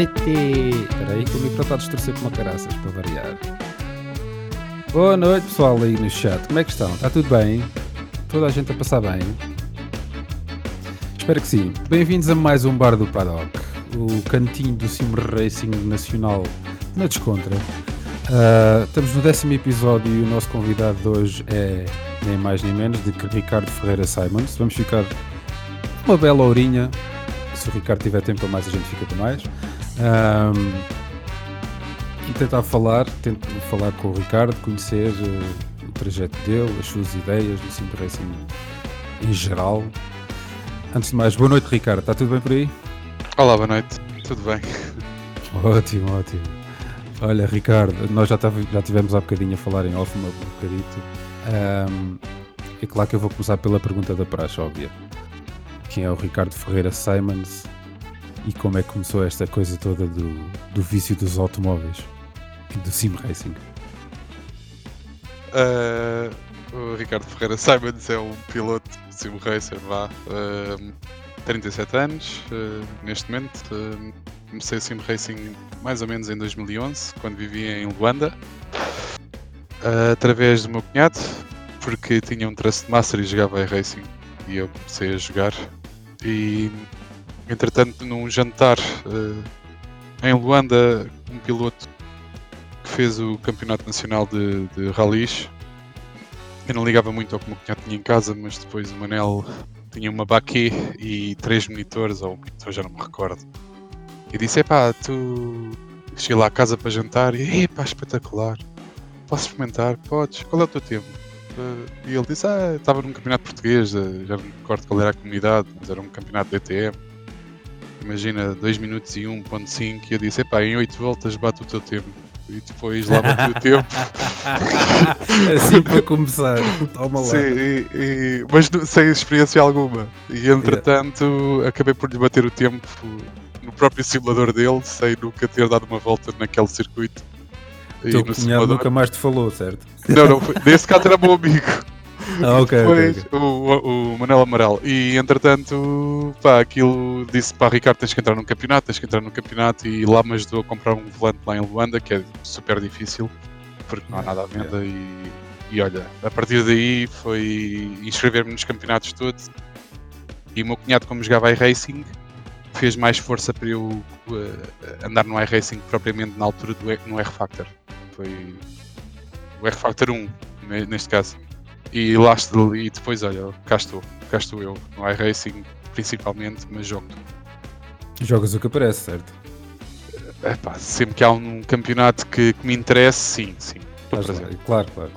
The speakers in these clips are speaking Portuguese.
noite! Espera aí que o micro está a distorcer como caraças, para variar. Boa noite, pessoal aí no chat. Como é que estão? Está tudo bem? Toda a gente a passar bem? Espero que sim. Bem-vindos a mais um Bar do Paddock, o cantinho do Sim Racing Nacional na Descontra. Uh, estamos no décimo episódio e o nosso convidado de hoje é nem mais nem menos de Ricardo Ferreira Simons. Vamos ficar uma bela horinha. Se o Ricardo tiver tempo a mais, a gente fica para mais. Um, e tentar falar, tento falar com o Ricardo, conhecer uh, o trajeto dele, as suas ideias do Sim Racing em geral. Antes de mais, boa noite, Ricardo. Está tudo bem por aí? Olá, boa noite. Tudo bem? Ótimo, ótimo. Olha, Ricardo, nós já, já tivemos há bocadinho a falar em off, um bocadito. Um, é claro que eu vou começar pela pergunta da praxe, óbvia. Quem é o Ricardo Ferreira Simons e como é que começou esta coisa toda do, do vício dos automóveis e do sim racing? Uh, o Ricardo Ferreira Simons é um piloto sim racer, vá. Uh, 37 anos uh, neste momento. Comecei o sim racing mais ou menos em 2011, quando vivia em Luanda, através do meu cunhado, porque tinha um traço de master e jogava racing e eu comecei a jogar. E entretanto, num jantar em Luanda, um piloto que fez o campeonato nacional de, de rallies. Eu não ligava muito ao que o meu tinha em casa, mas depois o Manel tinha uma baquet e três monitores, ou um monitor, já não me recordo. E disse: Epá, tu. Cheguei lá à casa para jantar e, epá, espetacular. Posso experimentar? Podes. Qual é o teu tempo? E ele disse: Ah, estava num campeonato português, eh, já não me recordo qual era a comunidade, mas era um campeonato DTM. Imagina, 2 minutos e 1.5. E eu disse: Epá, em 8 voltas bate o teu tempo e depois lá bati o tempo. assim para começar, toma lá. Sim, e, e, mas sem experiência alguma. E entretanto yeah. acabei por lhe bater o tempo no próprio simulador dele, sem nunca ter dado uma volta naquele circuito. O teu cunhado nunca mais te falou, certo? Não, não, foi, nesse caso era meu amigo. Ah, ok. Depois, okay, okay. O, o Manel Amaral. E entretanto, pá, aquilo disse para Ricardo: tens que entrar num campeonato, tens que entrar num campeonato. E lá me ajudou a comprar um volante lá em Luanda, que é super difícil, porque não há nada à venda. Yeah. E, e olha, a partir daí foi inscrever-me nos campeonatos todos. E o meu cunhado, como jogava iRacing, fez mais força para eu uh, andar no iRacing propriamente na altura do no R-Factor. Foi o R-Factor 1, neste caso. E lá e depois, olha, cá estou, cá estou eu, no iRacing principalmente, mas jogo. Jogas o que aparece, certo? É sempre que há um campeonato que, que me interesse, sim, sim. Claro, claro, claro, claro.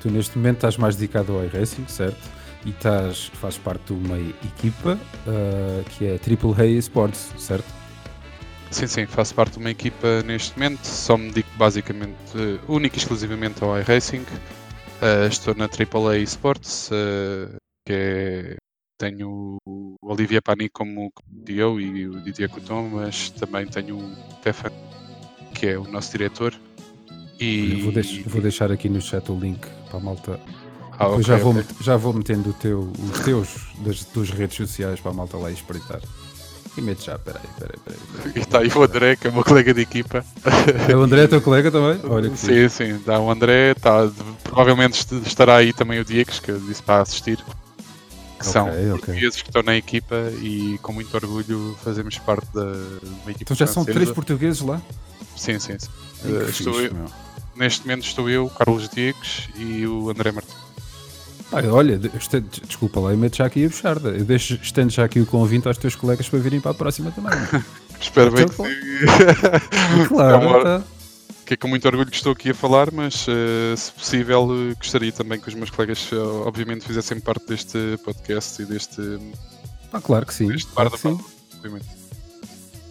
Tu neste momento estás mais dedicado ao iRacing, certo? E estás, fazes parte de uma equipa uh, que é AAA Sports, certo? Sim, sim, faço parte de uma equipa neste momento, só me dedico basicamente, uh, única e exclusivamente ao iRacing. Uh, estou na AAA Sports, uh, que é, tenho o Olivier Pani como, como CEO e o Didier Couton, mas também tenho o Stefan, que é o nosso diretor. E... Vou, deix vou, deixar aqui no chat o link para a malta. Ah, okay, já, vou okay. já vou metendo teu, os teus das tuas redes sociais para a malta lá espreitar. E mete já, peraí, peraí, peraí. peraí. E está aí o André, que é o meu colega de equipa. É o André, teu colega também? Olha que Sim, sim, dá o André, tá, provavelmente estará aí também o Diego, que eu disse para assistir. Que okay, são okay. portugueses que estão na equipa e com muito orgulho fazemos parte da, da equipa. Então já são três portugueses lá? Sim, sim. sim. Uh, fixe, eu, neste momento estou eu, Carlos Diegues e o André Martins. Ah, olha, desculpa lá, eu meto já aqui a bucharda. Eu deixo, estendo já aqui o convite aos teus colegas para virem para a próxima também. Espero bem então, que sim. Claro, é tá. que é com muito orgulho que estou aqui a falar, mas uh, se possível uh, gostaria também que os meus colegas uh, obviamente fizessem parte deste podcast e deste. Ah, claro que sim. Deste claro que sim.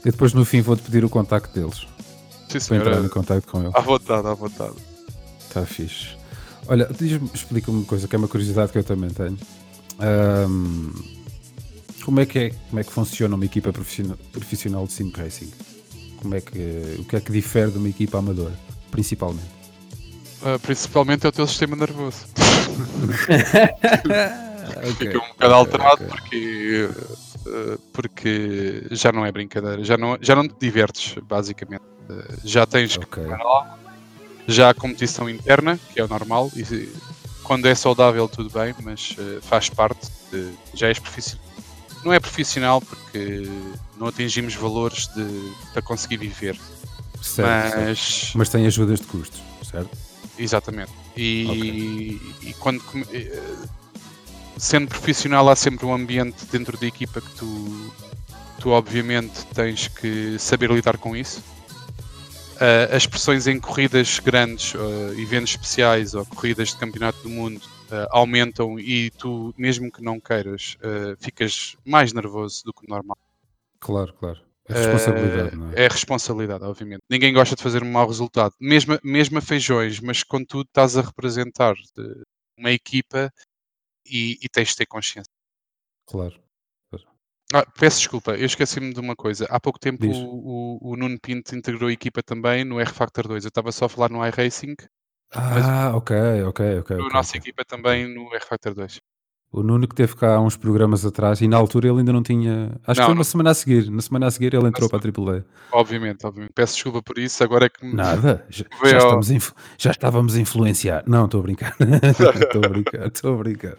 E depois no fim vou-te pedir o contacto deles. Sim, senhor. Para entrar em contacto com eles. À vontade, à vontade. Está fixe. Olha, explica-me uma coisa que é uma curiosidade que eu também tenho. Um, como é que é, como é que funciona uma equipa profissional, profissional de sim racing? Como é que, o que é que difere de uma equipa amadora, principalmente? Uh, principalmente é o teu sistema nervoso. okay, Fica um bocado alterado okay. porque uh, porque já não é brincadeira, já não, já não te divertes, basicamente. Uh, já tens Ok. que já há competição interna, que é o normal, e quando é saudável tudo bem, mas uh, faz parte, de, já és profissional. Não é profissional porque não atingimos valores de, para conseguir viver, Certo, certo. mas Mas tem ajudas de custos, certo? Exatamente. E, e quando eh, sendo profissional há sempre um ambiente dentro da equipa que tu, tu obviamente tens que saber lidar com isso. Ah, as pressões em corridas grandes, ah, eventos especiais ou corridas de campeonato do mundo ah, aumentam e tu, mesmo que não queiras, ficas mais nervoso do que normal. Claro, claro. É responsabilidade, não é? É responsabilidade, obviamente. Ninguém gosta de fazer um mau resultado, mesmo, mesmo a feijões, mas contudo estás a representar uma equipa e, e tens de ter consciência. Claro. Ah, peço desculpa, eu esqueci-me de uma coisa. Há pouco tempo Diz. o, o, o Nuno Pinto integrou a equipa também no R-Factor 2. Eu estava só a falar no iRacing, Ah, ok, ok, ok. a ok, nossa ok. equipa também no R-Factor 2. O Nuno que teve cá há uns programas atrás e na altura ele ainda não tinha. Acho que Não, foi uma não. semana a seguir. Na semana a seguir ele entrou para a AAA. Obviamente, obviamente. Peço desculpa por isso, agora é que me- Nada, já, já estamos inf- já estávamos a influenciar. Não, estou a brincar. Estou a brincar, estou a brincar.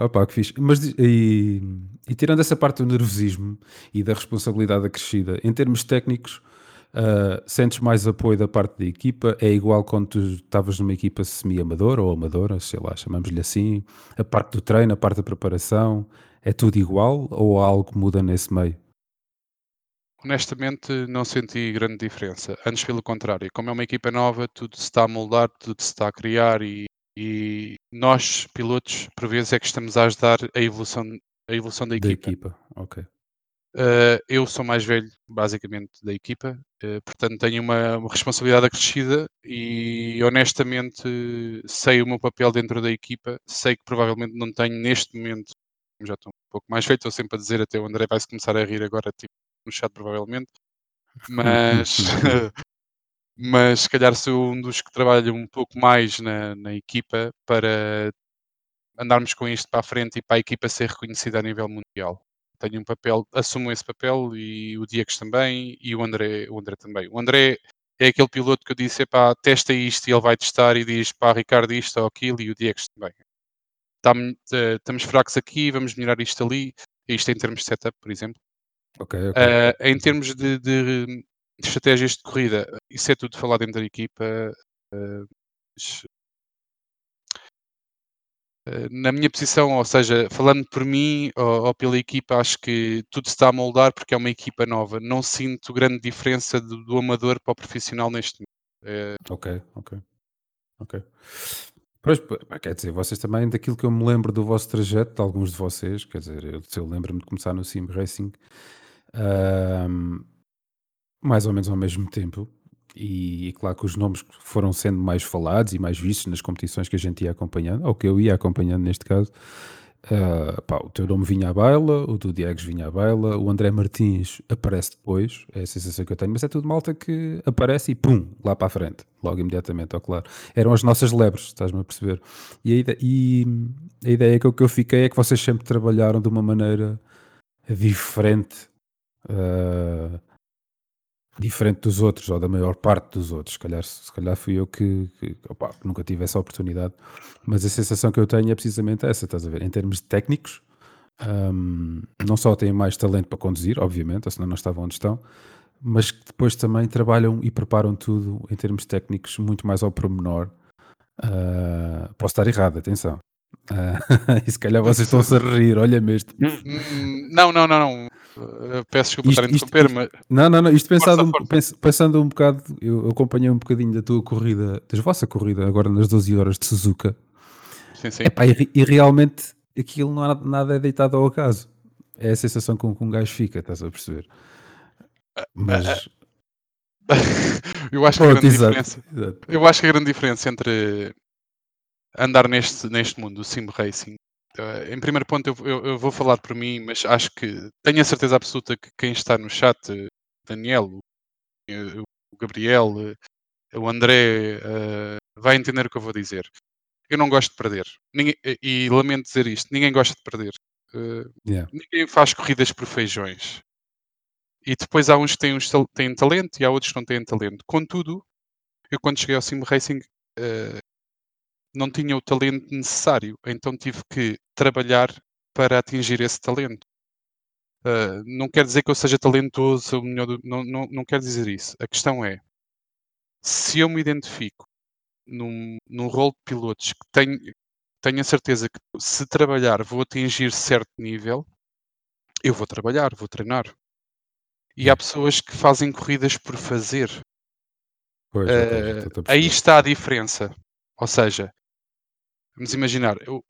Opa, que fixe. Mas e, e tirando essa parte do nervosismo e da responsabilidade acrescida, em termos técnicos, ah, sentes mais apoio da parte da equipa? É igual quando tu estavas numa equipa semi-amadora ou amadora, sei lá, chamamos-lhe assim. A parte do treino, a parte da preparação, é tudo igual ou há algo que muda nesse meio? Honestamente, não senti grande diferença. Antes, pelo contrário, como é uma equipa nova, tudo se está a moldar, tudo se está a criar e, e nós, pilotos, por vezes é que estamos a ajudar a evolução, a evolução da Da equipa. equipa, ok. Uh, eu sou mais velho, basicamente, da equipa, uh, portanto tenho uma, uma responsabilidade acrescida e honestamente sei o meu papel dentro da equipa. Sei que provavelmente não tenho neste momento, já estou um pouco mais velho, estou sempre a dizer, até o André vai-se começar a rir agora, tipo, no chat, provavelmente, mas, mas se calhar sou um dos que trabalha um pouco mais na, na equipa para andarmos com isto para a frente e para a equipa ser reconhecida a nível mundial tenho um papel, assumo esse papel e o Diegues também e o André, o André também. O André é aquele piloto que eu disse, pá, testa isto e ele vai testar e diz, pá, Ricardo isto ou aquilo e o Diegues também. Tam- eh, estamos fracos aqui, vamos melhorar isto ali, isto em termos de setup, por exemplo. Ok, ok. Eh, em termos de- de estratégias de corrida, isso é tudo falado dentro da equipa. eh, na minha posição, ou seja, falando por mim ou, ou pela equipa, acho que tudo se está a moldar porque é uma equipa nova. Não sinto grande diferença do, do amador para o profissional neste momento. Eh, Ok, ok. Ok. Pois, quer dizer, vocês também, daquilo que eu me lembro do vosso trajeto, de alguns de vocês, quer dizer, eu, eu lembro-me de começar no Sim Racing, mais ou menos ao mesmo tempo, e, e claro que os nomes foram sendo mais falados e mais vistos nas competições que a gente ia acompanhando, ou que eu ia acompanhando neste caso. Ah, pá, o teu nome vinha à baila, o do Diegues vinha à baila, o André Martins aparece depois, é a sensação que eu tenho, mas é tudo malta que aparece e pum, lá para a frente, logo imediatamente, ó claro. Eram as nossas lebres, estás-me a perceber? E a, ide- e a ideia que eu, que eu fiquei é que vocês sempre trabalharam de uma maneira diferente, ah, diferente dos outros, ou da maior parte dos outros. Se calhar, se calhar fui eu que, que, que nunca tive essa oportunidade, mas a sensação que eu tenho é precisamente essa, estás a ver? Em termos de técnicos, hum, não só têm mais talento para conduzir, obviamente, senão não estavam onde estão, mas que depois também trabalham e preparam tudo em termos técnicos muito mais ao pormenor. Ah, posso estar errado, atenção. Ah, e se calhar vocês estão-se a rir, olha-me este. hum, não, não, não, não. Peço desculpa Isto- estar a isto- interromper, mas Não, não, não, isto pensado, força. pensando um bocado, eu acompanhei um bocadinho da tua corrida, da vossa corrida, agora nas 12 horas de Suzuka, sim, sim. Epá, e, e realmente aquilo não há nada é deitado ao acaso. É a sensação com que um gajo fica, estás a perceber? Mas. eu acho que a grande exato, diferença. exato. Eu acho que a grande diferença entre andar neste, neste mundo do sim racing, eh, em primeiro ponto eu, eu- eu vou falar por mim, mas acho que tenho a certeza absoluta que quem está no chat, eh, Daniel, o, eh, o Gabriel, o André, eh, vai entender o que eu vou dizer. Eu não gosto de perder. Ninguém- e, e lamento dizer isto, ninguém gosta de perder. Uh, Yeah. ninguém faz corridas por feijões. E depois há uns que têm, uns têm talento e há outros que não têm talento. Contudo, eu quando cheguei ao Sim Racing uh, não tinha o talento necessário, então tive que trabalhar para atingir esse talento. Uh, não quer dizer que eu seja talentoso, não, não, não quer dizer isso. A questão é, se eu me identifico num, num rol de pilotos que tenho, tenho a certeza que se trabalhar vou atingir certo nível, eu vou trabalhar, vou treinar. E há pessoas que fazem corridas por fazer. Pois, Uh, aí está a diferença. Ou seja, vamos imaginar, eu-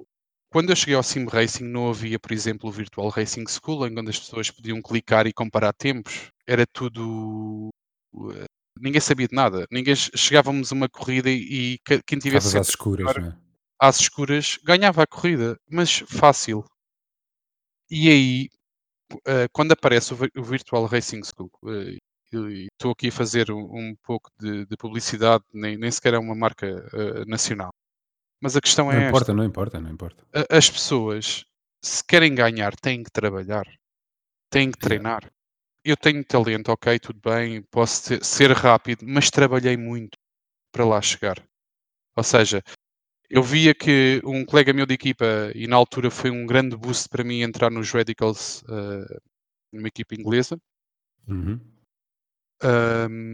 quando eu cheguei ao Sim Racing não havia, por exemplo, o Virtual Racing School, em onde as pessoas podiam clicar e comparar tempos. Era tudo. uh, Ninguém sabia de nada. Ninguém che- chegávamos a uma corrida e, que- quem tivesse Estavas às escuras, melhor não é? às escuras ganhava a corrida, mas fácil. E aí, uh, quando aparece o, vi- o Virtual Racing School, uh, e estou aqui a fazer um, pouco de, de publicidade, nem, sequer é uma marca nacional. Mas a questão Não é importa, esta: não importa, não importa. as pessoas, se querem ganhar, têm que trabalhar, têm que Yeah. treinar. Eu tenho talento, ok, tudo bem, posso ser, ser rápido, mas trabalhei muito para lá chegar. Ou seja, eu via que um colega meu de equipa, e na altura foi um grande boost para mim entrar nos Radicals, uh, numa equipa inglesa, Uhum. um,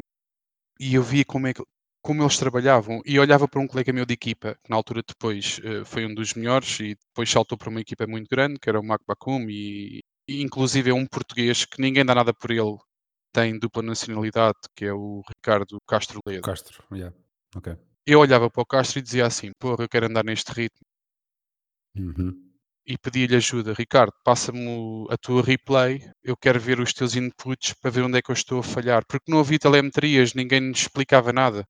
e eu via como, é que, como eles trabalhavam, e olhava para um colega meu de equipa, que na altura depois uh, foi um dos melhores, e depois saltou para uma equipa muito grande, que era o Mac Bakum, e, e inclusive é um português que ninguém dá nada por ele, tem dupla nacionalidade, que é o Ricardo Castro Ledo. Castro, yeah. ok. Eu olhava para o Castro e dizia assim, porra, eu quero andar neste ritmo. Uhum. e pedi-lhe ajuda. Ricardo, passa-me a tua replay, eu quero ver os teus inputs para ver onde é que eu estou a falhar. Porque não havia telemetrias, ninguém nos explicava nada.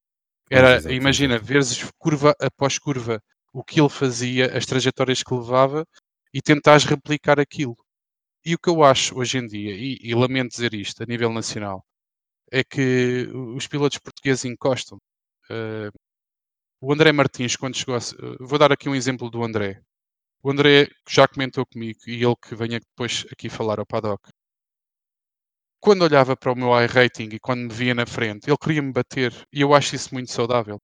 Era, exato, imagina, veres curva após curva o que ele fazia, as trajetórias que levava e tentares replicar aquilo. E o que eu acho hoje em dia, e, e lamento dizer isto a nível nacional, é que os pilotos portugueses encostam. Eh, o André Martins, quando chegou a. eh, Vou dar aqui um exemplo do André. O André já comentou comigo e ele que venha depois aqui falar ao paddock. Quando olhava para o meu iRating e quando me via na frente, ele queria me bater e eu acho isso muito saudável.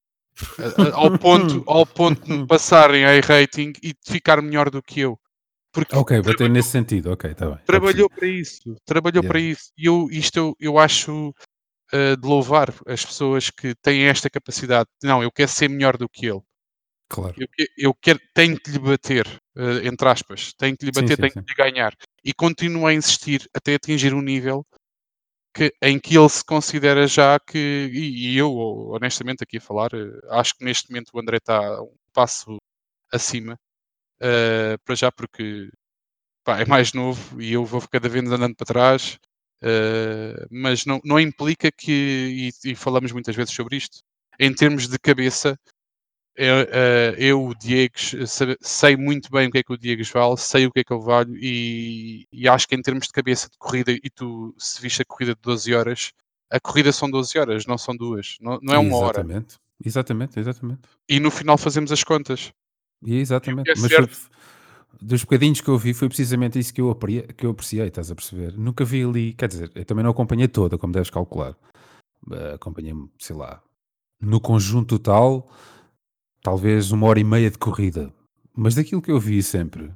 Ao, ponto, ao ponto de me passar em iRating e de ficar melhor do que eu. Porque Ok, bater nesse sentido, ok, está bem. trabalhou percebi. para isso. Trabalhou para Yeah, isso. E eu, isto eu, eu acho uh, de louvar as pessoas que têm esta capacidade. Não, eu quero ser melhor do que ele. claro. Eu, eu quero, tenho que lhe bater, eh, entre aspas, tenho que lhe Sim, bater, sim, tenho sim. que lhe ganhar. E continuo a insistir até atingir um nível que, em que ele se considera já que, e, e eu, honestamente, aqui a falar, eh, acho que neste momento o André está um passo acima, eh, para já porque pá, é mais novo e eu vou cada vez andando para trás, eh, mas não, não implica que, e, e falamos muitas vezes sobre isto, em termos de cabeça, eu, eh, eu, o Diego, sei muito bem o que é que o Diego vale, sei o que é que eu valho e, e acho que em termos de cabeça de corrida, e tu se viste a corrida de 12 horas, a corrida são 12 horas, não são duas, não, não é uma hora. Exatamente, exatamente, exatamente. E no final fazemos as contas. E o exatamente, é mas foi dos bocadinhos que eu vi, foi precisamente isso que eu, apre- que eu apreciei, estás a perceber? Nunca vi ali, quer dizer, eu também não acompanhei toda, como deves calcular. Eh, Acompanhei, sei lá, no conjunto total, talvez uma hora e meia de corrida. Mas daquilo que eu vi sempre,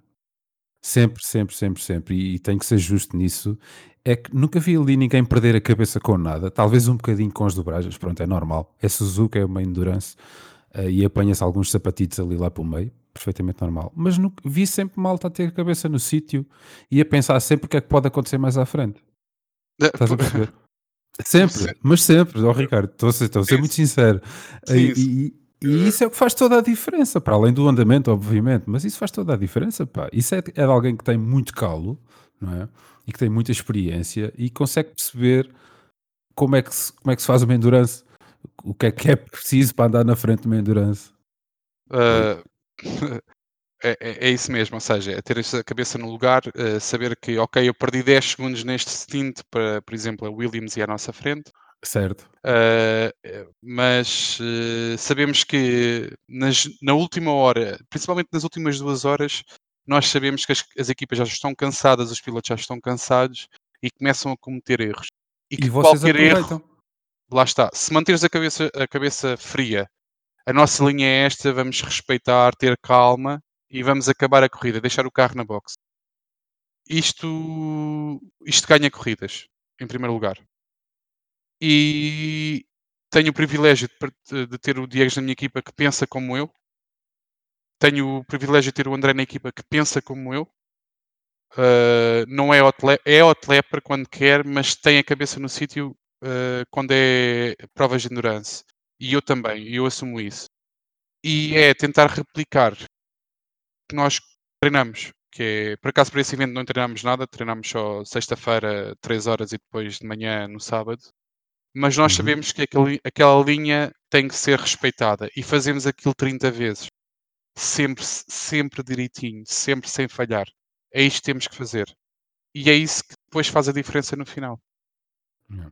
sempre, sempre, sempre, sempre, e, e tenho que ser justo nisso, é que nunca vi ali ninguém perder a cabeça com nada. Talvez um bocadinho com as dobragens, pronto, é normal. É Suzuka, é uma endurance, eh, e apanha-se alguns sapatitos ali lá pelo meio, perfeitamente normal. Mas nunca, vi sempre malta a ter a cabeça no sítio e a pensar sempre o que é que pode acontecer mais à frente. Estás a perceber? Sempre, mas sempre, ó Ricardo, estou a ser, estou a ser Sim, muito sincero. sim, E, e- isso é o que faz toda a diferença, para além do andamento, obviamente, mas isso faz toda a diferença, pá. Isso é, é de alguém que tem muito calo, não é? E que tem muita experiência e consegue perceber como é que se, como é que se faz uma endurance, o que é que é preciso para andar na frente de uma endurance. Ah, é, é- é isso mesmo, ou seja, é ter essa cabeça no lugar, ah, saber que, ok, eu perdi 10 segundos neste stint para, por exemplo, a Williams e à nossa frente, Certo, eh, mas eh, sabemos que nas- na última hora, principalmente nas últimas duas horas, nós sabemos que as, as equipas já estão cansadas, os pilotos já estão cansados e começam a cometer erros. E que E vocês qualquer erro, aproveitam. lá está, se manteres a cabeça, a cabeça fria, a nossa linha é esta, vamos respeitar, ter calma e vamos acabar a corrida, deixar o carro na box. Isto, isto ganha corridas, em primeiro lugar. E tenho o privilégio de, ter o Diego na minha equipa que pensa como eu. Tenho o privilégio de ter o André na equipa que pensa como eu. Uh, não é hot, lap, é lapper quando quer, mas tem a cabeça no sítio uh, quando é provas de endurance. E eu também, eu assumo isso. E é tentar replicar que nós treinamos. Que é, por acaso, para esse evento não treinamos nada, treinamos só sexta-feira, 3 horas e depois de manhã no sábado. Mas nós Uhum. sabemos que aquele, aquela linha tem que ser respeitada e fazemos aquilo 30 vezes. Sempre, sempre direitinho, sempre sem falhar. É isto que temos que fazer. E é isso que depois faz a diferença no final. Não.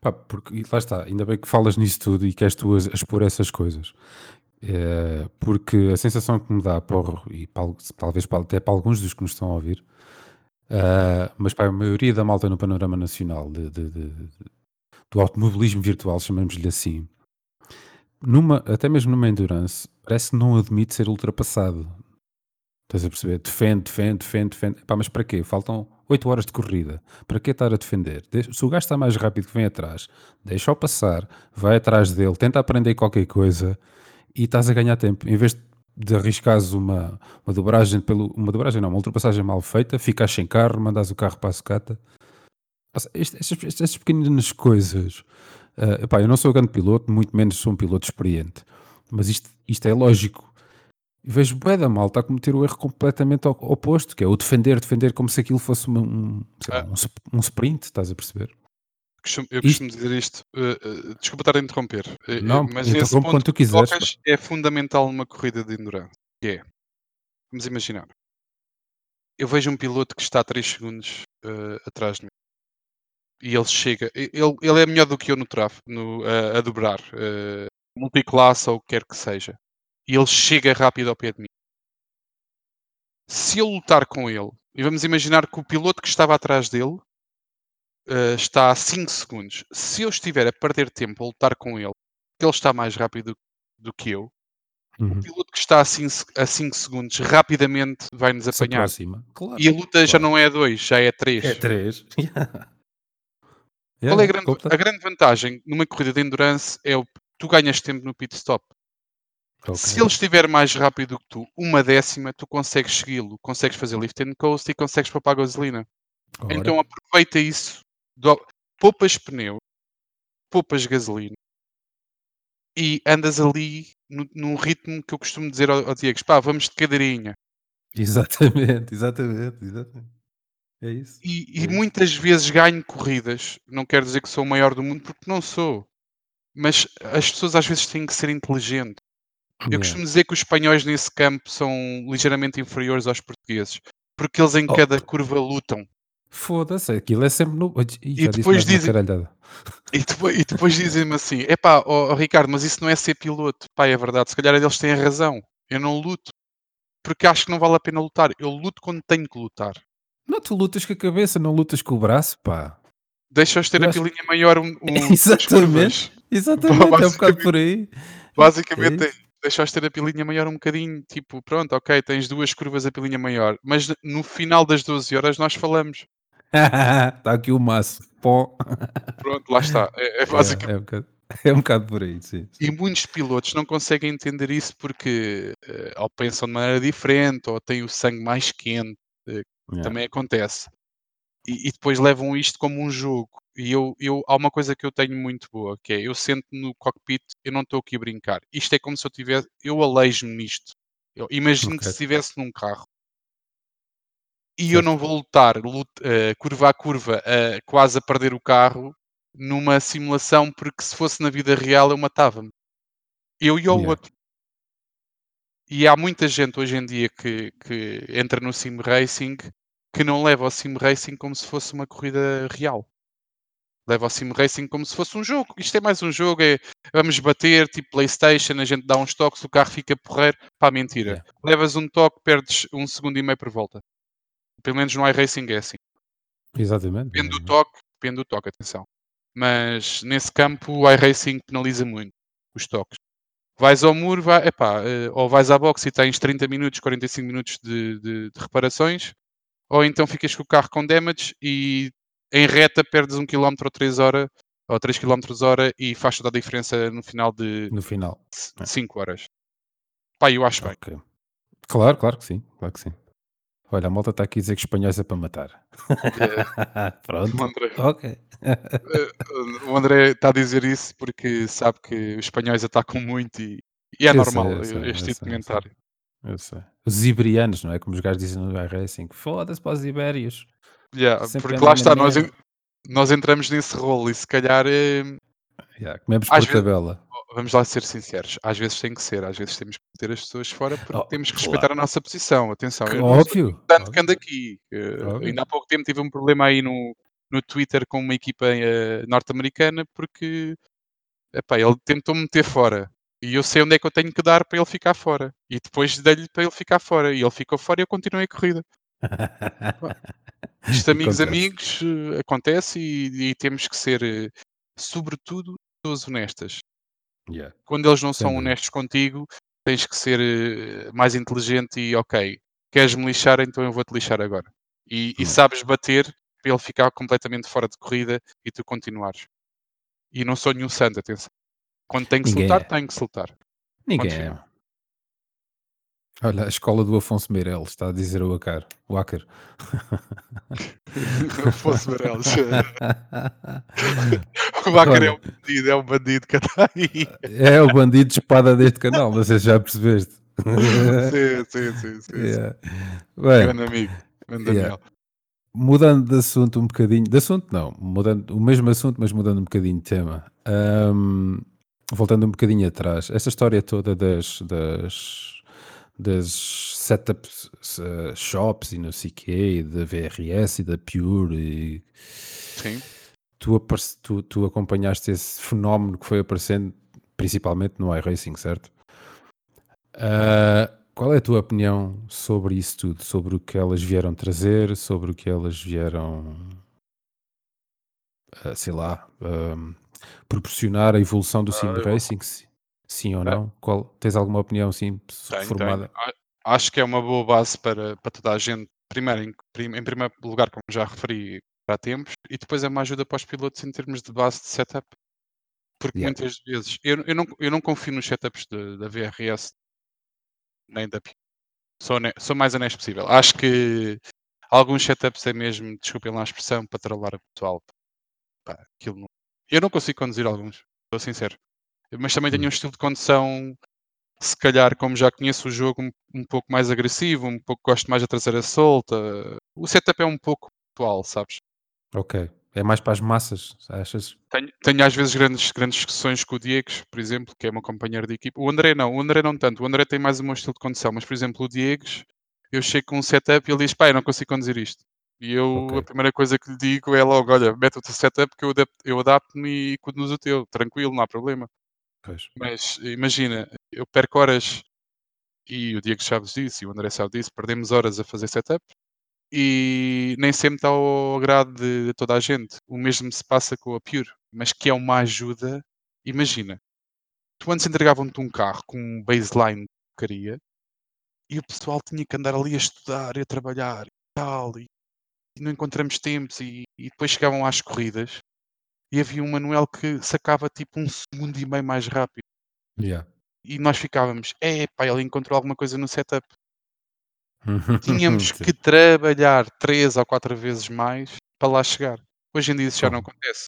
Pá, porque, lá está, ainda bem que falas nisso tudo e que és tu a expor essas coisas. É, porque a sensação que me dá, porra, e para al- talvez para- até para alguns dos que nos estão a ouvir, ah, mas para a maioria da malta no panorama nacional de- de- de- do automobilismo virtual, chamamos-lhe assim, numa, até mesmo numa endurance, parece que não admite ser ultrapassado. Estás a perceber? Defende, defende, defende, defende. Pá, mas para quê? Faltam 8 horas de corrida. Para que estar a defender? Deixa- se o gajo está mais rápido que vem atrás, deixa-o passar, vai atrás dele, tenta aprender qualquer coisa e estás a ganhar tempo. Em vez de arriscares uma, uma dobragem pelo. Uma dobragem não, uma ultrapassagem mal feita, ficas sem carro, mandas o carro para a sucata. Estas, pequenas coisas. ah, epá, eu não sou grande piloto, muito menos sou um piloto experiente. Mas isto, isto é lógico. E vejo bué da malta a cometer o erro completamente oposto, que é o defender, defender como se aquilo fosse uma- um, lá, Ah. um, um sprint, estás a perceber? Costumo- Eu Isto- costumo dizer isto. eh, eh, desculpa estar a interromper. Não, mas esse ponto quando tu quiseres, tocas é fundamental numa corrida de endurance. Que é, vamos imaginar, eu vejo um piloto que está 3 segundos atrás de mim. E ele chega, ele, ele é melhor do que eu no tráfego, no, a- a dobrar, eh, multiclasse ou o que quer que seja. E ele chega rápido ao pé de mim. Se eu lutar com ele, e vamos imaginar que o piloto que estava atrás dele eh, está a 5 segundos. Se eu estiver a perder tempo a lutar com ele, que ele está mais rápido do que eu, Uhum. o piloto que está a 5 segundos rapidamente vai nos apanhar. Claro. E a luta já claro. não é 2, já é 3. É 3. Qual é a grande, a grande vantagem numa corrida de endurance? É o tu ganhas tempo no pit stop. Se ele estiver mais rápido que tu, uma décima, tu consegues segui-lo, consegues fazer lift and coast e consegues poupar gasolina. Então aproveita isso, do- poupas pneu, poupas gasolina e andas ali no, num ritmo que eu costumo dizer ao, ao Diego: pá, vamos de cadeirinha. Exatamente, exatamente, exatamente. É isso. E, É e isso. muitas vezes ganho corridas. Não quero dizer que sou o maior do mundo, porque não sou. Mas as pessoas às vezes têm que ser inteligentes. Eu costumo dizer que os espanhóis nesse campo são ligeiramente inferiores aos portugueses, porque eles em Oh. cada curva lutam. Foda-se, aquilo é sempre no. Já disse depois dizem-. E depois, e depois dizem-me assim: epá, ó ó, Ricardo, mas isso não é ser piloto. Pá, é verdade, se calhar eles têm razão. Eu não luto porque acho que não vale a pena lutar. Eu luto quando tenho que lutar. Não, tu lutas com a cabeça, não lutas com o braço, pá. Deixa-os ter a pilinha maior um, um, Exatamente. Exatamente, é um bocado por aí. Basicamente, É é deixa-os ter a pilinha maior um bocadinho. Tipo, pronto, ok, tens duas curvas a pilinha maior. Mas no final das 12 horas nós falamos. Está aqui o maço. Pó. Pronto, lá está. É, é basicamente. É, é, um bocado, é um bocado por aí, sim. E muitos pilotos não conseguem entender isso porque eh, ou pensam de maneira diferente ou têm o sangue mais quente. Yeah. também acontece. E, e depois levam isto como um jogo. E eu, eu, há uma coisa que eu tenho muito boa, que é eu sento no cockpit, eu não estou aqui a brincar. Isto é como se eu tivesse, eu aleijo-me nisto. Eu imagino que Ok. se estivesse num carro e eu não vou lutar, lut- eh, curva a curva, eh, quase a perder o carro numa simulação, porque se fosse na vida real eu matava-me. Eu e o Yeah. outro. E há muita gente hoje em dia que, que entra no sim racing que não leva o sim racing como se fosse uma corrida real. leva o sim racing como se fosse um jogo. Isto é mais um jogo, é vamos bater, tipo Playstation, a gente dá uns toques, o carro fica porreiro. Pá, mentira. Yeah. Levas um toque, perdes um segundo e meio por volta. Pelo menos no iRacing é assim. Exatamente. Depende do toque, depende do toque, atenção. Mas nesse campo o iRacing penaliza muito os toques. Vais ao muro, vai, epá, eh, ou vais à boxe e tens 30 minutos, 45 minutos de, de- de reparações, ou então ficas com o carro com damage e em reta perdes 1 km ou 3 horas ou 3 km hora e faz toda a diferença no final de No final. 5 horas. Pá, eu acho bem. Ok. Claro, claro que sim. Claro que sim. Olha, a malta está aqui a dizer que espanhóis é para matar. Pronto. O André, Ok. eh, o André está a dizer isso porque sabe que os espanhóis atacam muito e, e é Eu normal sei, sei, este tipo de comentário. Eu sei. Os iberianos, não é? Como os gajos dizem no iRacing. Foda-se para os ibérios. Yeah, porque lá está, nós, nós entramos nesse rolo e se calhar eh, Yeah, comemos Às por vezes- tabela. vamos lá ser sinceros, às vezes tem que ser, às vezes temos que meter as pessoas fora porque Oh, temos que claro. respeitar a nossa posição. Atenção, Que eu óbvio. tanto que ando aqui. Óbvio. ainda há pouco tempo tive um problema aí no, no Twitter com uma equipa eh, norte-americana porque epá, ele tentou me meter fora. E eu sei onde é que eu tenho que dar para ele ficar fora. E depois dei-lhe para ele ficar fora. E ele ficou fora e eu continuei a corrida. Isto, amigos, Acontece. amigos, eh, acontece e, e temos que ser, eh, sobretudo, pessoas honestas. Yeah. Quando eles não são honestos contigo, tens que ser eh, mais inteligente e, ok, queres-me lixar, então eu vou-te lixar agora. E, e Hum. sabes bater para ele ficar completamente fora de corrida e tu continuares. E não sou nenhum santo, atenção. Quando tem que Ninguém soltar, é. tem que soltar. Ninguém é. Olha, a escola do Afonso Meireles está a dizer o Acar. O Acar. Afonso Meireles. O Bacar é um bandido, é um bandido que está aí. É o bandido de espada deste canal, se já percebeste. sim, sim, sim, sim, sim. Yeah. Bem, Grande amigo, grande Yeah. Daniel. mudando de assunto um bocadinho, de assunto não, mudando o mesmo assunto, mas mudando um bocadinho de tema. Ahm, voltando um bocadinho atrás, essa história toda das, das, das setups, eh, shops e não sei quê, e da VRS e da Pure, e Sim. tu, tu, tu acompanhaste esse fenómeno que foi aparecendo principalmente no iRacing, certo? Ah, qual é a tua opinião sobre isso tudo? Sobre o que elas vieram trazer, sobre o que elas vieram, ah, sei lá, proporcionar a evolução do sim Ah, eu- racing? Sim ou Bem. não? Qual, tens alguma opinião assim Tenho, formada? tenho. Acho que é uma boa base para, para toda a gente. Primeiro, em, em primeiro lugar, como já referi, para tempos, e depois é uma ajuda para os pilotos em termos de base de setup. Porque Yeah. muitas vezes eu, eu, não, eu não confio nos setups de- da VRS nem da Pi. Sou, sou mais honesto possível. Acho que alguns setups é mesmo, desculpem lá a expressão, para trollar o pessoal. Pá, aquilo não- Eu não consigo conduzir alguns, estou sincero. Mas também tenho Hum. um estilo de condução se calhar, como já conheço o jogo, um, um pouco mais agressivo, um pouco gosto mais da traseira solta. O setup é um pouco atual, sabes? Ok. É mais para as massas, achas? Tenho, tenho às vezes grandes, grandes discussões com o Diegues, por exemplo, que é meu companheiro de equipe. O André não, o André não tanto. O André tem mais o meu estilo de condução, mas por exemplo, o Diegues, eu chego com um setup e ele diz: pá, eu não consigo conduzir isto. E eu, Ok. a primeira coisa que lhe digo é logo: olha, mete o teu setup que eu adapto- eu adapto-me e conduzo o teu, tranquilo, não há problema. Pois. Mas imagina, eu perco horas, e o Diego sabe disso, e o André sabe disso, perdemos horas a fazer setup e nem sempre está ao agrado de, de toda a gente. O mesmo se passa com a Pure, mas que é uma ajuda. Imagina, tu antes entregavam-te um carro com um baseline de porcaria e o pessoal tinha que andar ali a estudar e a trabalhar e tal, e, e não encontramos tempos, e, e depois chegavam às corridas e havia um Manuel que sacava tipo um segundo e meio mais rápido. Yeah. e nós ficávamos, é pá, ele encontrou alguma coisa no setup. Tínhamos que trabalhar três ou quatro vezes mais para lá chegar. Hoje em dia isso já não acontece.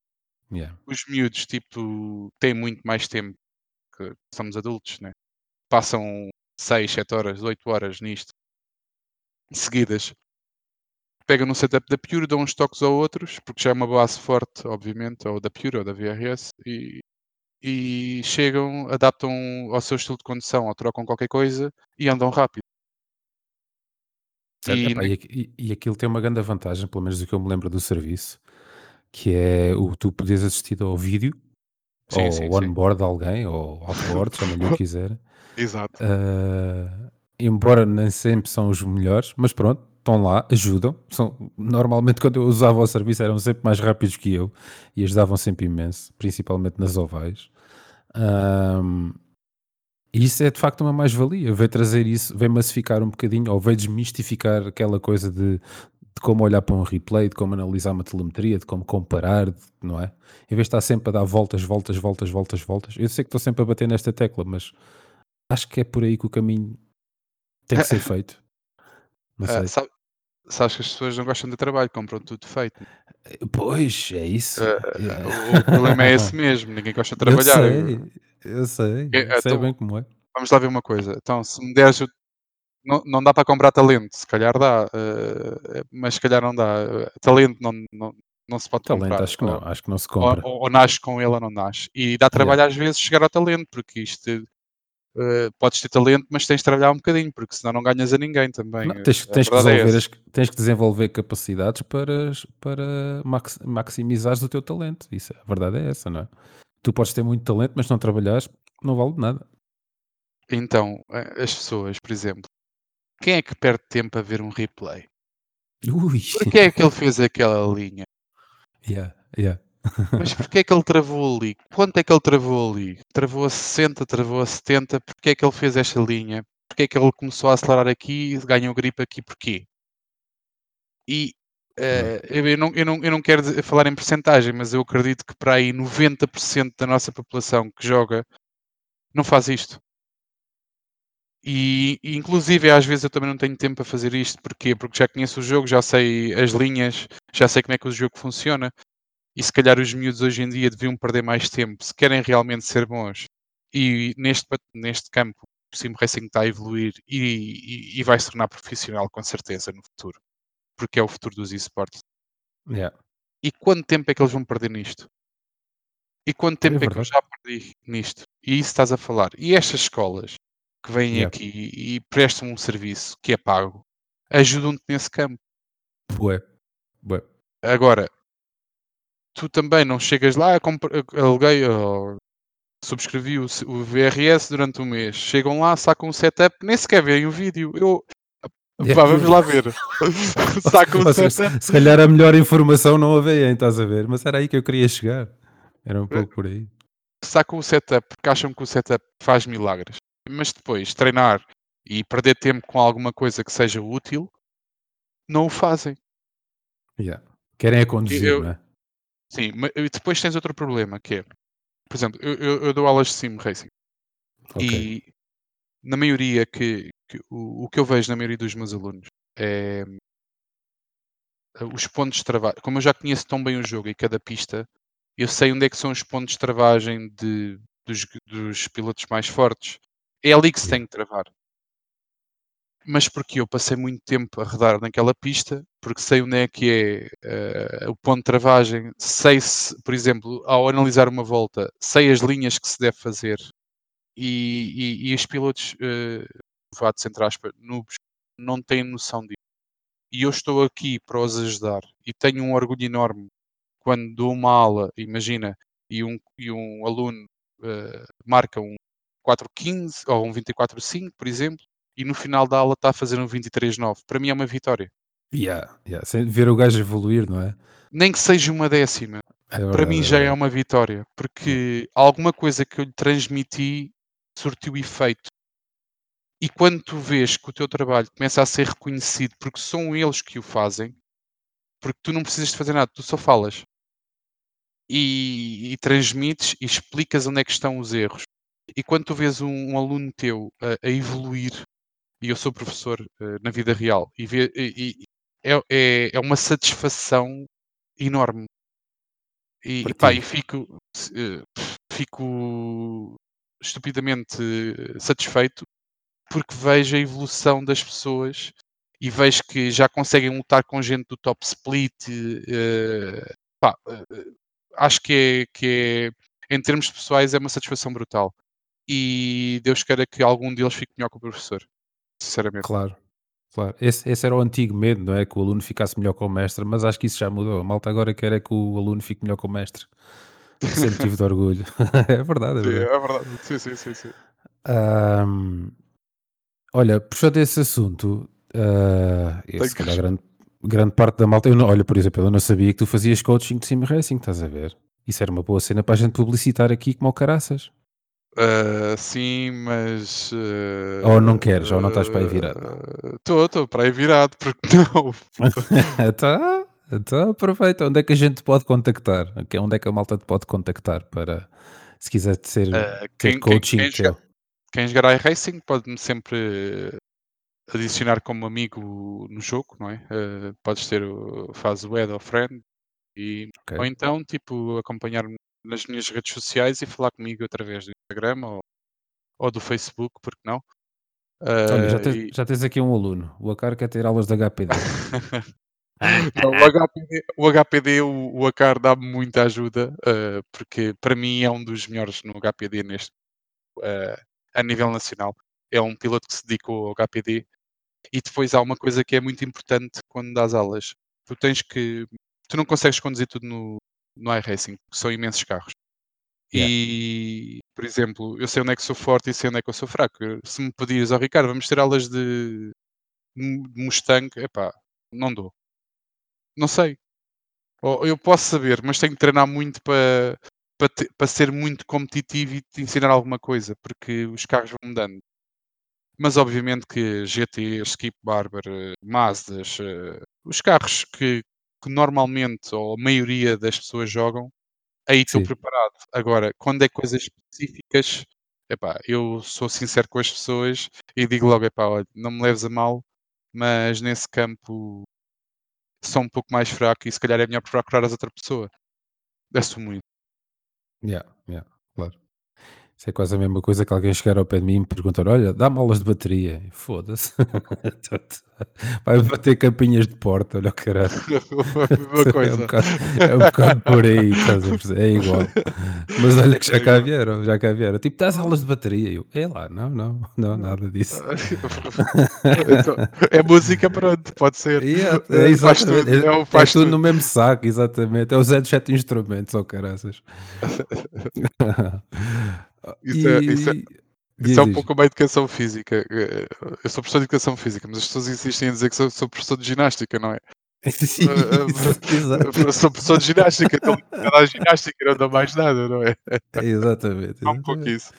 Yeah. Os miúdos, tipo, têm muito mais tempo que somos adultos, né? Passam 6, 7 horas, 8 horas nisto, seguidas. Pegam no setup da Pure, dão uns toques a outros, porque já é uma base forte, obviamente, ou da Pure ou da VRS, e, e chegam, adaptam ao seu estilo de condução, ou trocam qualquer coisa e andam rápido. E Epá, e, e- aquilo tem uma grande vantagem, pelo menos do que eu me lembro do serviço, que é o tu podes assistir ao vídeo, Sim, sim, ou sim. onboard de alguém, ou offboard, chama-lhe o que quiser. Exato. Ah, embora nem sempre são os melhores, mas pronto, estão lá, ajudam. São, normalmente, quando eu usava o serviço, eram sempre mais rápidos que eu e ajudavam sempre imenso, principalmente nas ovais. Ahm, e isso é de facto uma mais-valia. Veio trazer isso, veio massificar um bocadinho, ou veio desmistificar aquela coisa de, de como olhar para um replay, de como analisar uma telemetria, de como comparar, de- não é? Em vez de estar sempre a dar voltas, voltas, voltas, voltas, voltas. Eu sei que estou sempre a bater nesta tecla, mas acho que é por aí que o caminho tem que ser feito. Não sei. sabe- sabes que as pessoas não gostam de trabalho, compram tudo feito. Pois, é isso. É. o, problema é esse mesmo, ninguém gosta de Eu trabalhar. sei, eu sei, É, sei então, bem como é. Vamos lá ver uma coisa. Então, se me deres. o- Não, não dá para comprar talento, se calhar dá, eh, mas se calhar não dá. Eh, Talento não, não, não se pode Talento, comprar. acho que não, acho que não se Ou, compra. ou, ou nasce com ele ou não nasce. E dá trabalho às vezes chegar ao talento, porque isto. Eh, podes ter talento, mas tens de trabalhar um bocadinho, porque senão não ganhas a ninguém também. Não, tens, tens que é as- tens que desenvolver capacidades para, para max, maximizares o teu talento. Isso, a verdade é essa, não é? Tu podes ter muito talento, mas não trabalhares, não vale de nada. Então, as pessoas, por exemplo, quem é que perde tempo a ver um replay? Ui, Porquê é que ele fez aquela linha? yeah, yeah. Mas porquê é que ele travou ali? Quanto é que ele travou ali? Travou a 60, travou a 70? Porquê é que ele fez esta linha? Porquê é que ele começou a acelerar aqui e ganhou gripe aqui? Porquê? E eh, eu, eu não, eu, não, eu não quero dizer- falar em percentagem, mas eu acredito que para aí 90% da nossa população que joga não faz isto. E, e, inclusive às vezes eu também não tenho tempo para fazer isto. Porquê? Porque já conheço o jogo, já sei as linhas, já sei como é que o jogo funciona. E se calhar os miúdos hoje em dia deviam perder mais tempo se querem realmente ser bons. E neste, neste campo o Sim Racing está a evoluir e, e- e vai se tornar profissional com certeza no futuro. Porque é o futuro dos esportes. Yeah. E quanto tempo é que eles vão perder nisto? E quanto tempo é, que eu já perdi nisto? E isso estás a falar. E estas escolas que vêm Yeah. aqui e prestam um serviço que é pago, ajudam-te nesse campo. Bué, bué. Agora, tu também não chegas lá, aluguei subscrevi o, o VRS durante um mês. Chegam lá, sacam o setup, nem sequer veem o vídeo. Eu. Yeah, Pá, vamos lá ver. sacam seja, setup. se calhar a melhor informação não a veem, estás a ver? Mas era aí que eu queria chegar. Era um pouco por aí. Sacam o setup porque acham que o setup faz milagres. Mas depois, treinar e perder tempo com alguma coisa que seja útil, não o fazem. Yeah. Querem é conduzir, Eu- não é? Sim, ma- e depois tens outro problema que é, por exemplo, eu, eu- eu dou aulas de sim racing Ok. e na maioria que, que o, o que eu vejo na maioria dos meus alunos é eh, os pontos de travagem. Como eu já conheço tão bem o jogo e cada pista, eu sei onde é que são os pontos de travagem de, dos, dos pilotos mais fortes. É ali que se tem que travar. Mas porque eu passei muito tempo a rodar naquela pista, porque sei onde é que é eh, o ponto de travagem, sei se, por exemplo, ao analisar uma volta, sei as linhas que se deve fazer e, e- e os pilotos, uh, novatos, entre aspas, noobs, não têm noção disso. E eu estou aqui para os ajudar e tenho um orgulho enorme quando dou uma aula, imagina, e um, e um aluno eh, marca um 4.15 ou um 24.5, por exemplo, e no final da aula está a fazer um 23.9. Para mim é uma vitória. Yeah, yeah. Ver o gajo evoluir, não é? Nem que seja uma décima, É para verdade, mim é já é verdade. uma vitória, porque alguma coisa que eu lhe transmiti surtiu efeito. E quando tu vês que o teu trabalho começa a ser reconhecido porque são eles que o fazem, porque tu não precisas de fazer nada, tu só falas e, e transmites e explicas onde é que estão os erros. E quando tu vês um, um aluno teu a, a evoluir, e eu sou professor eh, na vida real, e, vê, e é, é, é uma satisfação enorme. E, e pá, e fico, eh, fico estupidamente satisfeito porque vejo a evolução das pessoas e vejo que já conseguem lutar com gente do top split. eh, pá, eh, acho que é, que é, em termos pessoais, é uma satisfação brutal. E Deus queira que algum deles fique melhor que o professor, sinceramente. Claro. Claro. Esse, esse era o antigo medo, não é? Que o aluno ficasse melhor com o mestre, mas acho que isso já mudou. A malta agora quer é que o aluno fique melhor com o mestre. Sempre tive de orgulho. é verdade, é Sim, verdade. é verdade. Sim, sim, sim, sim. Ahm, olha, puxando esse assunto, ah, eu, Tem se que- calhar grande, grande parte da malta, eu não, olha, por exemplo, eu não sabia que tu fazias coaching de sim racing, estás a ver? Isso era uma boa cena para a gente publicitar aqui como ao caraças. Ah, sim, mas. Ou não queres, ou não estás para aí virado. Estou, estou para aí virado, porque não? então, então aproveita. Onde é que a gente te pode contactar? Ok, Onde é que a malta te pode contactar para se quiser ser, Ah, ter quem- quem- coaching quem? Quem jogar iRacing pode-me sempre adicionar como amigo no jogo, não é? Ah, podes ter, o- faz o add ou friend, e, Ok. ou então, tipo, acompanhar-me nas minhas redes sociais e falar comigo através do Instagram ou, ou do Facebook, porque não? Olha, já Ah, tens, e- já tens aqui um aluno. O Acar quer ter aulas de HPD. Não, o HPD, o, HPD, o, o Acar dá-me muita ajuda, eh, porque para mim é um dos melhores no HPD neste, eh, a nível nacional. É um piloto que se dedicou ao HPD. E depois há uma coisa que é muito importante quando dás aulas. Tu tens que. Tu não consegues conduzir tudo no, no iRacing, são imensos carros. Yeah. E, por exemplo, eu sei onde é que sou forte e sei onde é que eu sou fraco. Se me pedires, ó Ricardo, vamos ter aulas de de Mustang, epá, não dou. Não sei. Ou eu posso saber, mas tenho que treinar muito para, para, te- para ser muito competitivo e te ensinar alguma coisa, porque os carros vão mudando. Mas obviamente que GT, Skip Barber, Mazdas, eh, os carros que, que normalmente ou a maioria das pessoas jogam, aí estou Sim. preparado. Agora, quando é coisas específicas, epá, eu sou sincero com as pessoas e digo logo, epá, olha, não me leves a mal, mas nesse campo sou um pouco mais fraco e se calhar é melhor procurar as outra pessoa. Assumo isso. Yeah, yeah. Isso é quase a mesma coisa que alguém chegar ao pé de mim e me perguntar: Olha, dá-me aulas de bateria. Foda-se. Vai bater campinhas de porta, olha o caralho. É um, bocado, é um bocado por aí, estás a perceber? É igual. Mas olha que já É cá vieram, já cá vieram. Tipo, dás aulas de bateria. Eu, é lá, não, não, não, nada disso. Então, é música, pronto, pode ser. Yeah, é, faz exatamente. tudo, É, é o é faz tudo tudo. no mesmo saco, exatamente. É os Zé de sete instrumentos, oh caraças. Isso é- isso é- E- Isso é um pouco como a educação física. Eh, Eu sou professor de educação física, mas as pessoas insistem em dizer que sou, sou professor de ginástica, não é? diz. Eh, eh, sou professor de ginástica, ligado à ginástica, não dou mais nada, não é? Exatamente. É um pouco isso.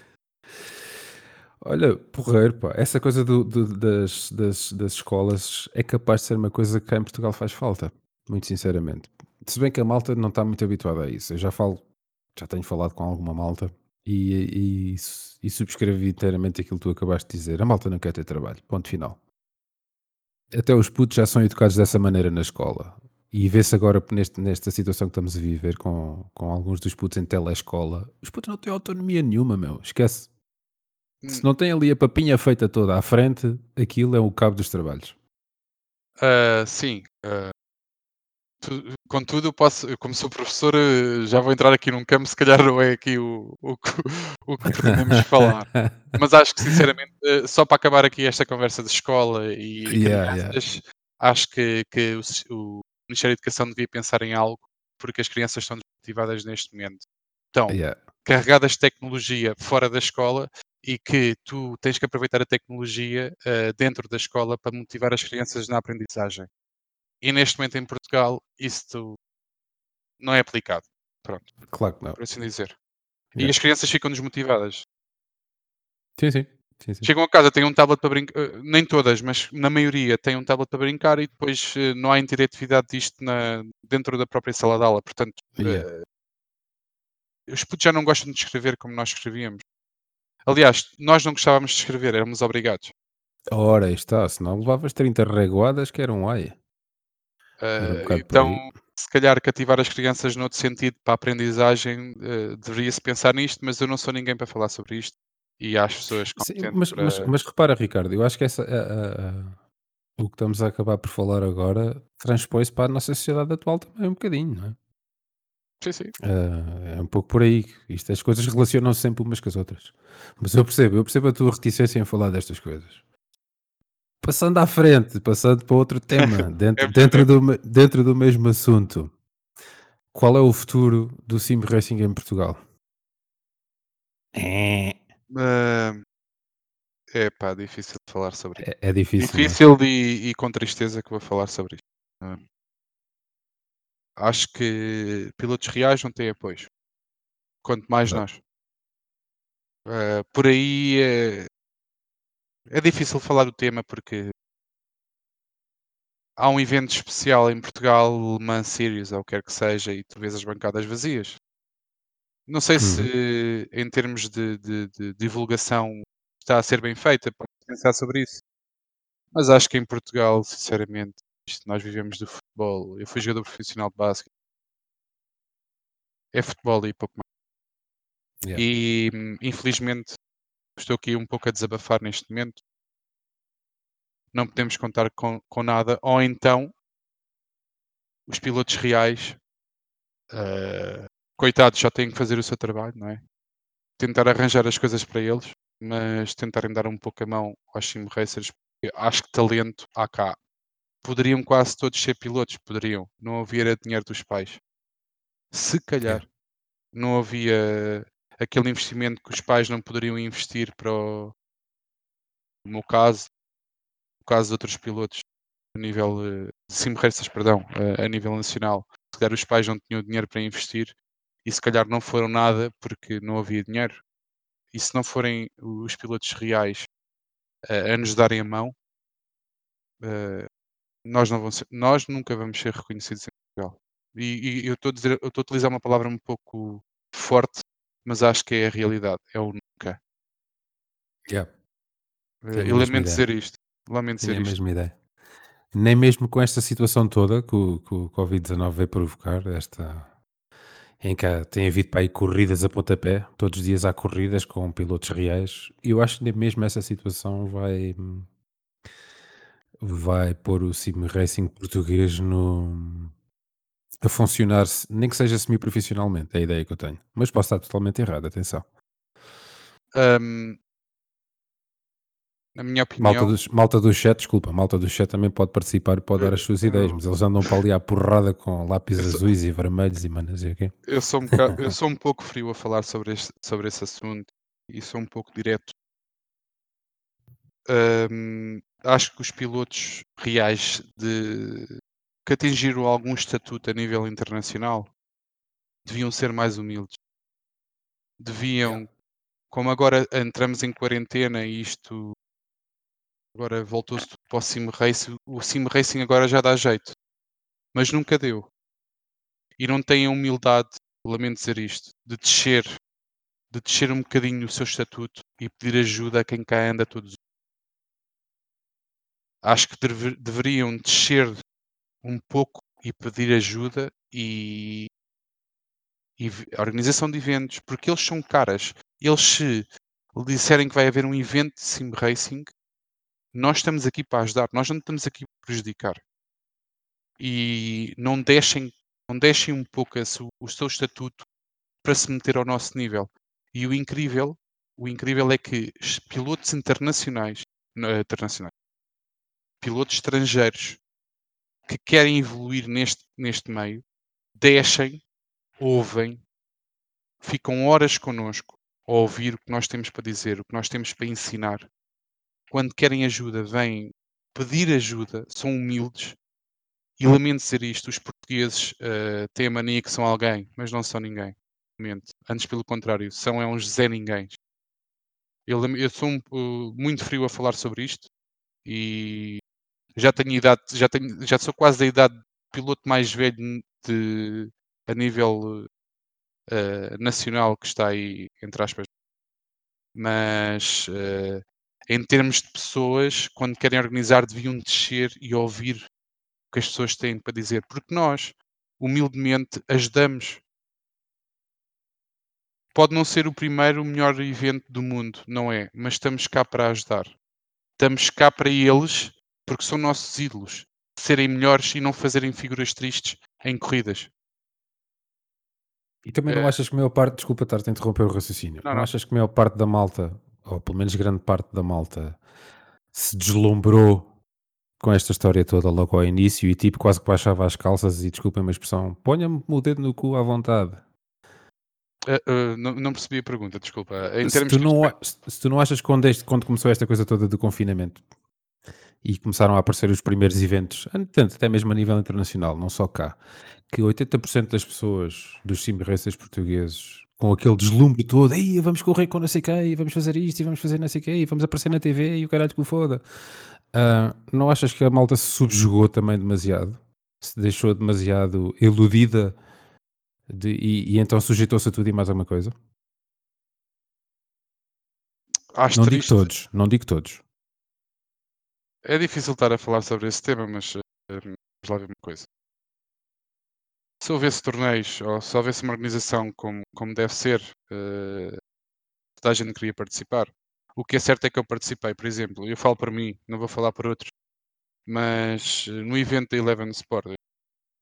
Olha, porreiro, pá. Essa coisa do- do- das, das, das escolas é capaz de ser uma coisa que cá em Portugal faz falta, muito sinceramente. Se bem que a malta não está muito habituada a isso. Eu já falo, já tenho falado com alguma malta e, e, e subscrevi inteiramente aquilo que tu acabaste de dizer. A malta não quer ter trabalho, ponto final. Até os putos já são educados dessa maneira na escola. E vê-se agora neste, nesta situação que estamos a viver com, com alguns dos putos em telescola. Os putos não têm autonomia nenhuma, meu. Esquece. Se não tem ali a papinha feita toda à frente, aquilo é o cabo dos trabalhos. Ah, sim. tu- contudo, posso, como sou professor, eh, já vou entrar aqui num campo, se calhar não é aqui o, o, que- o que pretendemos falar. Mas acho que, sinceramente, eh, só para acabar aqui esta conversa de escola e Yeah, crianças, acho que, que o, o Ministério da Educação devia pensar em algo, porque as crianças estão desmotivadas neste momento. Estão Yeah. carregadas de tecnologia fora da escola e que tu tens que aproveitar a tecnologia eh, dentro da escola para motivar as crianças na aprendizagem. E neste momento em Portugal isso não é aplicado, pronto, Claro que não. por assim dizer. E as crianças ficam desmotivadas. Sim, sim. sim, sim. Chegam a casa, têm um tablet para brincar, eh, nem todas, mas na maioria têm um tablet para brincar e depois eh, não há interatividade disto na, dentro da própria sala de aula. Portanto, Yeah. eh, os putos já não gostam de escrever como nós escrevíamos. Aliás, nós não gostávamos de escrever, éramos obrigados. Ora, está. Se não levavas 30 reguadas, que era um ai. Era um Eh, então, se calhar cativar as crianças noutro sentido para a aprendizagem, eh, deveria-se pensar nisto, mas eu não sou ninguém para falar sobre isto e há as pessoas competentes mas, mas, para. mas repara, Ricardo, eu acho que essa, a- a- a- o que estamos a acabar por falar agora transpõe-se para a nossa sociedade atual também um bocadinho, não é? Sim, sim. Ah, é um pouco por aí. Isto, as coisas relacionam-se sempre umas com as outras. Mas eu percebo, eu percebo a tua reticência em falar destas coisas. Passando à frente, passando para outro tema, dentro, É dentro, do, dentro do mesmo assunto. Qual é o futuro do Sim Racing em Portugal? É. Uh, é pá, difícil de falar sobre isso. É, é difícil. Difícil e, e, com tristeza que vou falar sobre isso. Uh, acho que pilotos reais não têm apoio. Quanto mais não. nós. Uh, por aí é, difícil falar do tema porque há um evento especial em Portugal, Le Mans Series, ou o que quer que seja, e tu vês as bancadas vazias. Não sei se, uhum. em termos de, de, de, divulgação, está a ser bem feita, para pensar sobre isso. Mas acho que em Portugal, sinceramente, nós vivemos do futebol. Eu fui jogador profissional de basquete. É futebol e pouco mais. Yeah. E, infelizmente, estou aqui um pouco a desabafar neste momento. Não podemos contar com, com nada. Ou então, os pilotos reais uh, coitados, já têm que fazer o seu trabalho, não é? Tentar arranjar as coisas para eles, mas tentarem dar um pouco a mão aos sim racers, porque acho que talento há cá. Poderiam quase todos ser pilotos, poderiam. Não havia dinheiro dos pais. Se calhar é. não havia aquele investimento que os pais não poderiam investir para o, meu caso, no caso de outros pilotos a nível eh, de sim racers, perdão, a, a nível nacional. Se calhar os pais não tinham dinheiro para investir e se calhar não foram nada porque não havia dinheiro. E se não forem os pilotos reais uh, a nos darem a mão, nós, não vamos nós nunca vamos ser reconhecidos em Portugal. E, e eu estou a utilizar uma palavra um pouco forte, mas acho que é a realidade, é o nunca. Yeah. Eu lamento dizer isto. Lamento dizer isto. a mesma ideia. Nem mesmo com esta situação toda que o, que o Covid-19 veio provocar, esta em que tem havido para aí corridas a pontapé, todos os dias há corridas com pilotos reais, e eu acho que mesmo essa situação vai vai pôr o sim racing português no a funcionar, nem que seja semi-profissionalmente, é a ideia que eu tenho. Mas posso estar totalmente errado, atenção. Um, na minha opinião. Malta do, malta do chat, desculpa, malta do chat também pode participar e pode dar as suas ideias, mas eles andam para ali à porrada com lápis sou, azuis e vermelhos e manas e okay? eu sou um bocado, Eu sou um pouco frio a falar sobre, este, sobre esse assunto e sou um pouco direto. Um, acho que os pilotos reais de que atingiram algum estatuto a nível internacional deviam ser mais humildes. Deviam, como agora entramos em quarentena e isto Agora voltou-se para o Sim Racing. O Sim Racing agora já dá jeito. Mas nunca deu. E não tem a humildade, lamento dizer isto, de descer, de descer um bocadinho o seu estatuto e pedir ajuda a quem cá anda todos os Acho que deve, deveriam descer um pouco e pedir ajuda e, e organização de eventos, porque eles são caras. Eles se disserem que vai haver um evento de sim racing, nós estamos aqui para ajudar, nós não estamos aqui para prejudicar. E não deixem, não deixem um pouco esse, o seu estatuto para se meter ao nosso nível. E o incrível, o incrível é que pilotos internacionais, internacionais, pilotos estrangeiros que querem evoluir neste, neste meio, deixem, ouvem, ficam horas connosco a ouvir o que nós temos para dizer, o que nós temos para ensinar quando querem ajuda, vêm pedir ajuda, são humildes. E lamento dizer isto, os portugueses uh, têm a mania que são alguém, mas não são ninguém. Lamento. Antes, pelo contrário, são é uns Zé Ninguém. Eu, eu sou um, uh, muito frio a falar sobre isto e já tenho idade, já, tenho, já sou quase da idade de piloto mais velho de, a nível uh, nacional que está aí, entre aspas. Mas uh, em termos de pessoas, quando querem organizar, deviam descer e ouvir o que as pessoas têm para dizer, porque nós, humildemente, ajudamos. Pode não ser o primeiro, o melhor evento do mundo, não é? Mas estamos cá para ajudar. Estamos cá para eles, porque são nossos ídolos, serem melhores e não fazerem figuras tristes em corridas. E também não é... achas que a maior parte, desculpa estar-te a interromper o raciocínio, não, não, não achas que a maior parte da malta ou pelo menos grande parte da malta, se deslumbrou com esta história toda logo ao início e tipo quase que baixava as calças e desculpem a expressão, ponha-me o dedo no cu à vontade. Uh, uh, não, não, percebi a pergunta, desculpa. Em se, tu não, de... se tu não achas que quando, este, quando começou esta coisa toda do confinamento e começaram a aparecer os primeiros eventos, tanto até mesmo a nível internacional, não só cá, que 80% das pessoas dos sim portugueses com aquele deslumbre todo, aí vamos correr com não sei quem, vamos fazer isto, e vamos fazer não sei quem, vamos aparecer na TV e o caralho que o foda. Uh, não achas que a malta se subjugou também demasiado? Se deixou demasiado iludida de, e, e, então sujeitou-se a tudo e mais alguma coisa? Acho não triste. digo todos, não digo todos. É difícil estar a falar sobre esse tema, mas uh, vamos lá ver uma coisa se houvesse torneios ou se houvesse uma organização como, como deve ser, uh, toda a gente queria participar. O que é certo é que eu participei, por exemplo, eu falo para mim, não vou falar para outros, mas eh, no evento da Eleven Sport,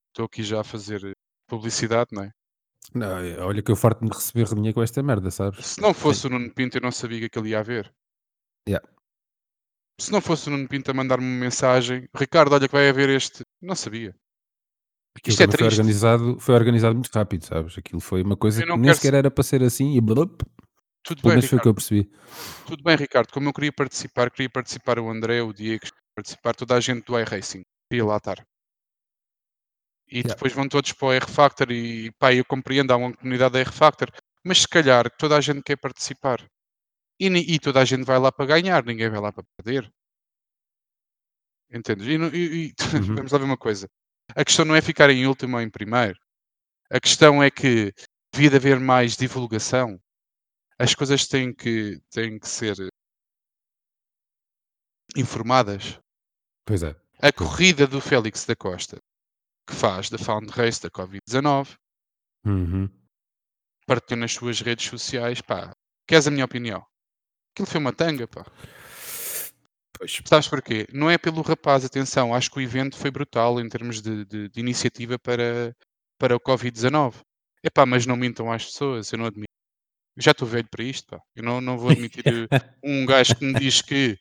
estou aqui já a fazer publicidade, não é? Não, é, olha que eu farto de me receber dinheiro com esta merda, sabes? Se não fosse Sim. o Nuno Pinto, eu não sabia que aquilo ia haver. Yeah. Se não fosse o Nuno Pinto a mandar-me uma mensagem, Ricardo, olha que vai haver este, não sabia. Aquilo Isto é foi organizado, foi organizado muito rápido, sabes? Aquilo foi uma coisa que nem sequer era para ser assim e blup, tudo pelo bem, menos foi o que eu percebi. Tudo bem, Ricardo. Como eu queria participar, queria participar o André, o Diego, participar toda a gente do iRacing. Queria lá estar. E yeah. depois vão todos para o R-Factor e pá, eu compreendo, há uma comunidade da R-Factor, mas se calhar toda a gente quer participar. E, e, toda a gente vai lá para ganhar, ninguém vai lá para perder. Entendes? E, e, e uhum. vamos lá ver uma coisa. A questão não é ficar em último ou em primeiro. A questão é que devia haver mais divulgação. As coisas têm que, têm que ser informadas. Pois é. A corrida do Félix da Costa, que faz da Found Race da Covid-19, uhum. partilhou nas suas redes sociais, pá, queres a minha opinião? Aquilo foi uma tanga, pá. Pois. Sabes porquê? Não é pelo rapaz, atenção, acho que o evento foi brutal em termos de, de, de iniciativa para, para o Covid-19. Epá, mas não mintam às pessoas, eu não admito. já estou velho para isto, pá. Eu não, não vou admitir um gajo que me diz que,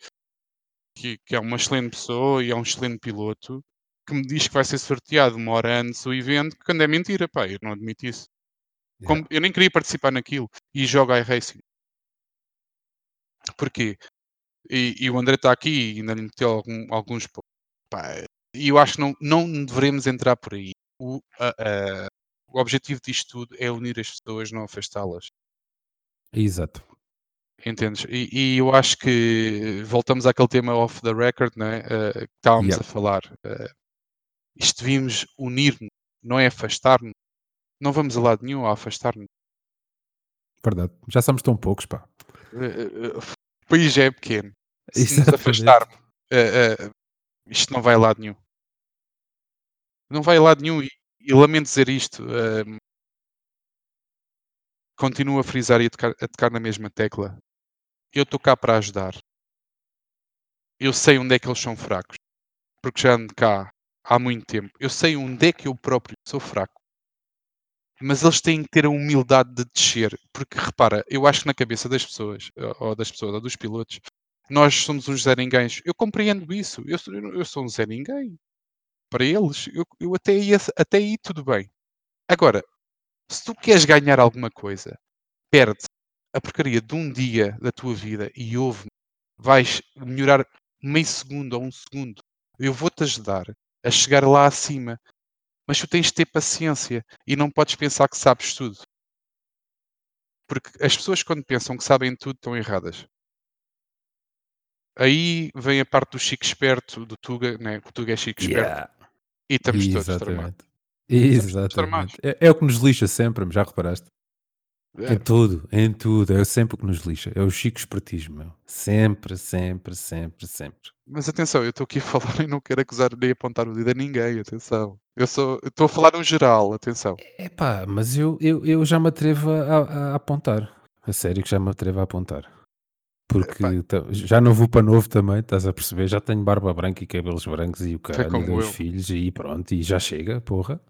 que, que, é uma excelente pessoa e é um excelente piloto, que me diz que vai ser sorteado uma hora antes do evento, quando é mentira, pá, eu não admito isso. Como, eu nem queria participar naquilo e jogo iRacing. Porquê? E, e o André está aqui e ainda lhe meteu algum, alguns. Pá, e eu acho que não, não devemos entrar por aí. O, a, a, o objetivo disto tudo é unir as pessoas, não afastá-las. Exato. Entendes? E, e, eu acho que voltamos àquele tema off the record né? Uh, que estávamos a falar. Uh, isto devíamos unir-nos, não é afastar-nos. Não vamos a lado nenhum a afastar-nos. Verdade. Já somos tão poucos, pá. Uh, o país já é pequeno. Se Exatamente. nos afastarmos, uh, uh, isto não vai a lado nenhum. Não vai a lado nenhum. E, e lamento dizer isto. Uh, continuo a frisar e a tocar, a tocar na mesma tecla. Eu estou cá para ajudar. Eu sei onde é que eles são fracos. Porque já ando cá há muito tempo. Eu sei onde é que eu próprio sou fraco mas eles têm que ter a humildade de descer, porque repara, eu acho que na cabeça das pessoas, ou das pessoas, ou dos pilotos, nós somos uns Ninguém. Eu compreendo isso, eu sou, eu sou um Zé Ninguém. Para eles, eu, eu até, ia, até aí tudo bem. Agora, se tu queres ganhar alguma coisa, perde a porcaria de um dia da tua vida e ouve-me, vais melhorar meio segundo ou um segundo. Eu vou-te ajudar a chegar lá acima. Mas tu tens de ter paciência e não podes pensar que sabes tudo. Porque as pessoas, quando pensam que sabem tudo, estão erradas. Aí vem a parte do chico esperto, do Tuga, né? o Tuga é chico yeah. esperto. E estamos Exatamente. todos tramados. Exatamente. É, é, o que nos lixa sempre, já reparaste? É. Em tudo, em tudo. É sempre o que nos lixa. É o chico espertismo. Meu. Sempre, sempre, sempre, sempre. Mas atenção, eu estou aqui a falar e não quero acusar nem apontar o dedo a ninguém, atenção. Eu estou a falar no geral, atenção. É pá, mas eu, eu, eu já me atrevo a, a, apontar. A sério que já me atrevo a apontar. Porque já não vou para novo também, estás a perceber? Já tenho barba branca e cabelos brancos e o caralho, e dois eu. filhos e pronto, e já chega, porra.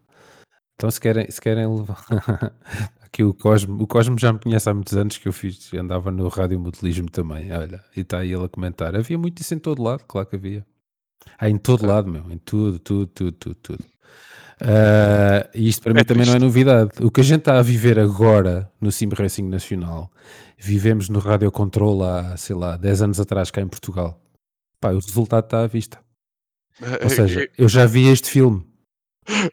Então se querem, se querem levar aqui o Cosmo, o Cosmo já me conhece há muitos anos que eu fiz, andava no rádio modelismo também, olha, e está aí ele a comentar. Havia muito isso em todo lado, claro que havia. Há em todo lado, meu, em tudo, tudo, tudo, tudo, tudo. Uh, e isto para É mim também não é triste. novidade. O que a gente está a viver agora no Sim Racing Nacional, vivemos no Radio Control há, sei lá, 10 anos atrás cá em Portugal. Pá, o resultado está à vista. Ou seja, eu já vi este filme.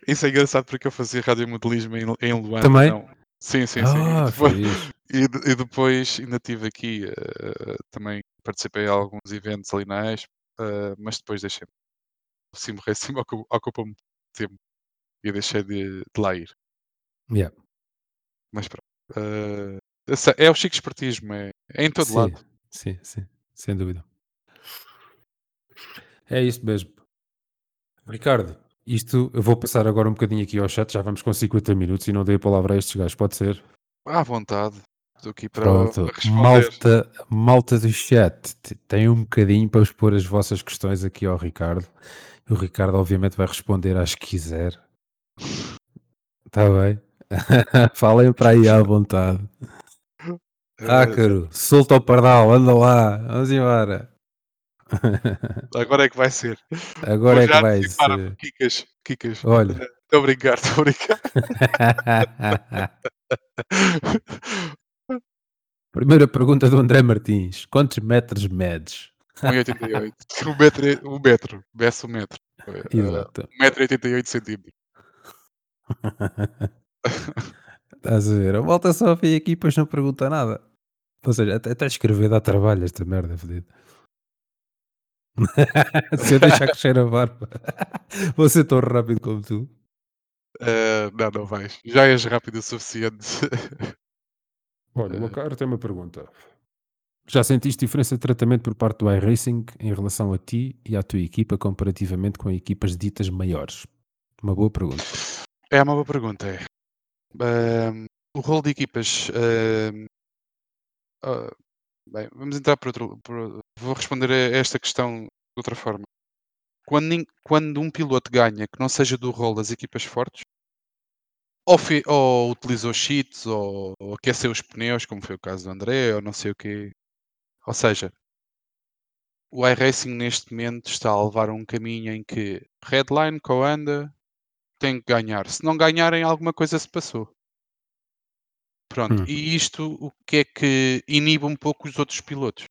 Isso é engraçado porque eu fazia radiomodelismo em, em Luanda. Também? Não. Sim, sim, sim. Ah, E depois, e, e depois ainda estive aqui, eh, também participei em alguns eventos ali na Expo, eh, mas depois deixei. O Sim Racing ocu- ocupa-me tempo e deixei de, de lá ir. Yeah. Mas pronto. essa- é o chico espertismo, é, é em todo sim, lado. sim, sim, sem dúvida. É isso mesmo. Ricardo, isto eu vou passar agora um bocadinho aqui ao chat, já vamos com 50 minutos e não dei a palavra a estes gajos, pode ser? À vontade. Estou aqui para, Pronto, malta, malta do chat, tem um bocadinho para expor as vossas questões aqui ao Ricardo. O Ricardo obviamente vai responder às que quiser. Está bem? Falem para aí à vontade. Ah, Eh, caro, solta o pardal, anda lá, vamos embora. agora é que vai ser. Agora Vou é que vai ser. Kikas, Kikas. Olha. Estou a brincar, estou a brincar. Primeira pergunta do André Martins: quantos metros medes? 1,88. Um metro, um metro. Desce um metro. Exato. 1,88 centímetros. Estás a ver? A volta só vem aqui e depois não pergunta nada. Ou seja, até, até escrever dá trabalho esta merda, fodido. Se eu deixar crescer a barba, vou ser tão rápido como tu. Eh, não, não vais. Já és rápido o suficiente. Olha, o Lacar tem uma pergunta. Já sentiste diferença de tratamento por parte do iRacing em relação a ti e à tua equipa comparativamente com equipas ditas maiores? Uma boa pergunta. É uma boa pergunta. Ahm, o rol de equipas. ahm, ah, bem, vamos entrar por outro. por- vou responder a esta questão de outra forma. Quando, quando um piloto ganha que não seja do rol das equipas fortes, ou, ou utilizou cheats, ou, ou aqueceu os pneus, como foi o caso do André, ou não sei o quê. Ou seja, o iRacing neste momento está a levar um caminho em que Redline, Coanda, tem que ganhar. Se não ganharem, alguma coisa se passou. Pronto, Hum. e isto o que é que inibe um pouco os outros pilotos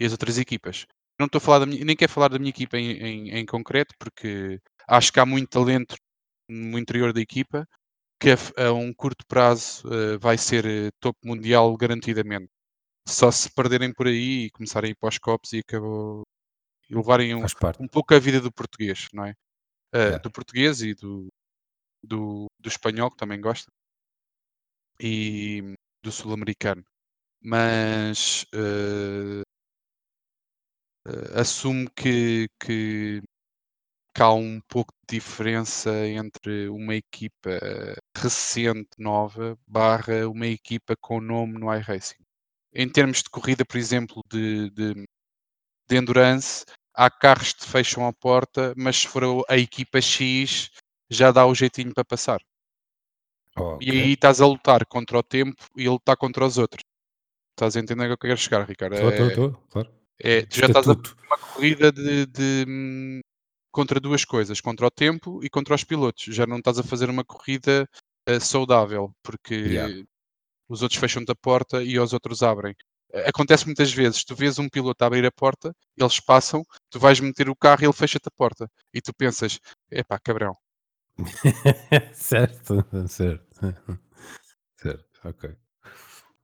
e as outras equipas. Não estou a falar da minha, nem quero falar da minha equipa em, em, em concreto, porque acho que há muito talento no interior da equipa que a, a um curto prazo eh, vai ser eh, topo mundial garantidamente. Só se perderem por aí e começarem a ir para os copos e acabou e levarem um, um pouco a vida do português, não é? Eh, Yeah. Do português e do, do, do espanhol, que também gosta, e do sul-americano. Mas eh, assumo que, que, que há um pouco de diferença entre uma equipa recente, nova, barra uma equipa com nome no iRacing. Em termos de corrida, por exemplo, de, de, de endurance, há carros que fecham a porta, mas se for a equipa X, já dá o jeitinho para passar. Ok. E aí estás a lutar contra o tempo e ele está contra os outros. Estás a entender o que eu quero chegar, Ricardo? Estou, estou, É- estou, claro. é, tu já estás a uma corrida de, de, contra duas coisas, contra o tempo e contra os pilotos. Já não estás a fazer uma corrida eh, saudável, porque Yeah. os outros fecham-te a porta e os outros abrem. Eh, Acontece muitas vezes, tu vês um piloto abrir a porta, eles passam, tu vais meter o carro e ele fecha-te a porta. E tu pensas, epá, cabrão. certo, certo. Certo, ok.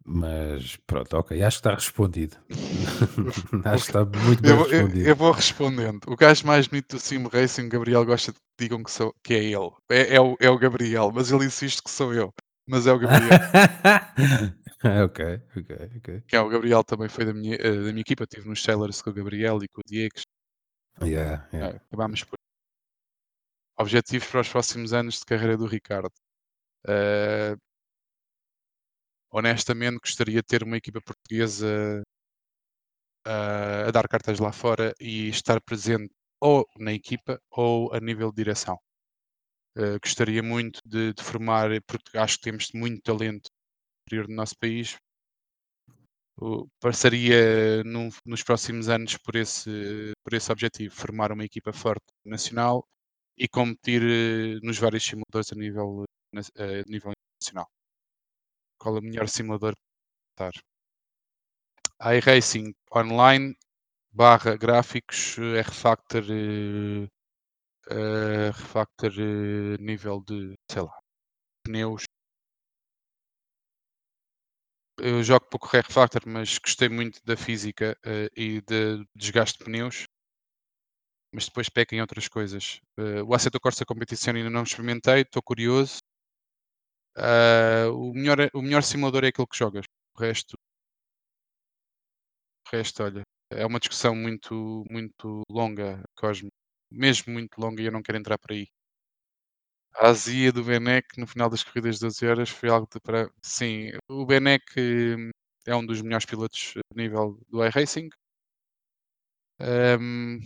Mas pronto, ok, acho que está respondido. acho que está muito bem Eu, vou- eu- respondido. eu vou respondendo. O gajo mais bonito do Sim Racing, Gabriel, gosta de que digam que, sou, que é ele. É, é o, é o Gabriel, mas ele insiste que sou eu. Mas é o Gabriel. ok, ok, ok. que é o Gabriel também foi da minha, eh, da minha equipa. Estive nos Sailors com o Gabriel e com o Diego. Yeah, yeah. Eh, acabámos por. Objetivos para os próximos anos de carreira do Ricardo. Eh, honestamente, gostaria de ter uma equipa portuguesa eh, a dar cartas lá fora e estar presente ou na equipa ou a nível de direção. Eh, gostaria muito de, de formar, porque acho que temos muito talento no interior do nosso país, o- passaria nos próximos anos por esse, por esse objetivo, formar uma equipa forte nacional e competir eh, nos vários simuladores a nível, na- a nível internacional. Qual é o melhor simulador para estar? iRacing Online barra gráficos eh, R-Factor eh, eh, R-Factor eh, nível de, sei lá, pneus. Eu jogo pouco R-Factor, mas gostei muito da física eh, e de desgaste de pneus. Mas depois peca em outras coisas. Eh, o Assetto Corsa Competição ainda não experimentei, estou curioso. Ah, o, melhor, o melhor simulador é aquele que jogas. O resto, o resto, olha, é uma discussão muito, muito longa, Cosme. Mesmo muito longa e eu não quero entrar por aí. A azia do Benek no final das corridas de 12 horas foi algo de para. Sim, o Benek hum, é um dos melhores pilotos a nível do iRacing. Hum,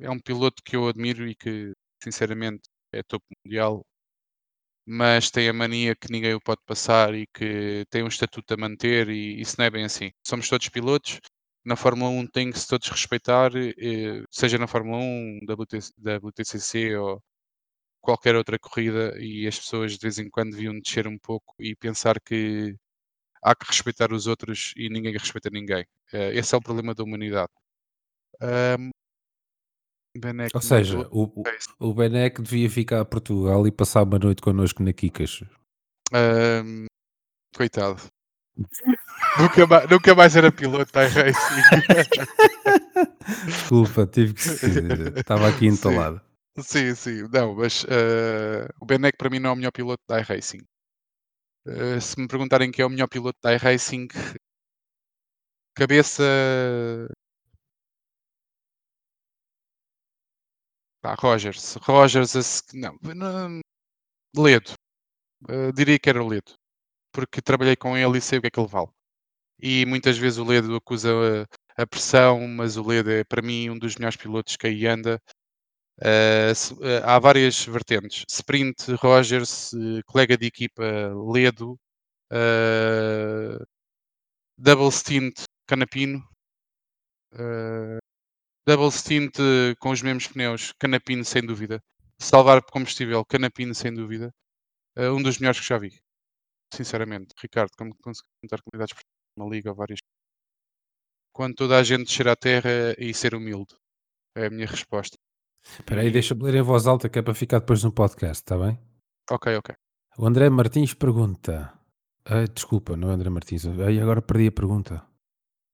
é um piloto que eu admiro e que, sinceramente, é topo mundial, mas tem a mania que ninguém o pode passar e que tem um estatuto a manter, e isso não é bem assim. Somos todos pilotos. Na Fórmula 1 tem que se todos respeitar, eh, seja na Fórmula 1, WTC, WTCC ou qualquer outra corrida, e as pessoas de vez em quando deviam descer um pouco e pensar que há que respeitar os outros e ninguém respeita ninguém. Eh, esse é o problema da humanidade. Um, Ou seja, o, o, devia ficar a Portugal e passar uma noite connosco na Kikas. Um, coitado. nunca, mais, nunca mais era piloto da iRacing. Desculpa, tive que ser. Estava aqui entalado. sim, sim. Não, mas eh, o Benek para mim não é o melhor piloto da iRacing. Eh, se me perguntarem quem é o melhor piloto da iRacing, cabeça. Pá, Rogers. Rogers, a não, não. Ledo. Eh, diria que era o Ledo. Porque trabalhei com ele e sei o que é que ele vale. E muitas vezes o Ledo acusa a, a pressão, mas o Ledo é para mim um dos melhores pilotos que aí anda. Eh, se- eh, há várias vertentes. Sprint, Rogers, eh, colega de equipa Ledo, eh, double stint Canapino, eh, double stint eh, com os mesmos pneus, Canapino sem dúvida. Salvar combustível, Canapino sem dúvida. Eh, um dos melhores que já vi. Sinceramente, Ricardo, como consegui juntar comunidades por uma liga, várias. Quando toda a gente descer à terra e ser humilde. É a minha resposta. Espera aí, deixa-me ler em voz alta que é para ficar depois no podcast, está bem? Ok, ok. O André Martins pergunta. Ah, desculpa, não é André Martins. Ai, agora perdi a pergunta.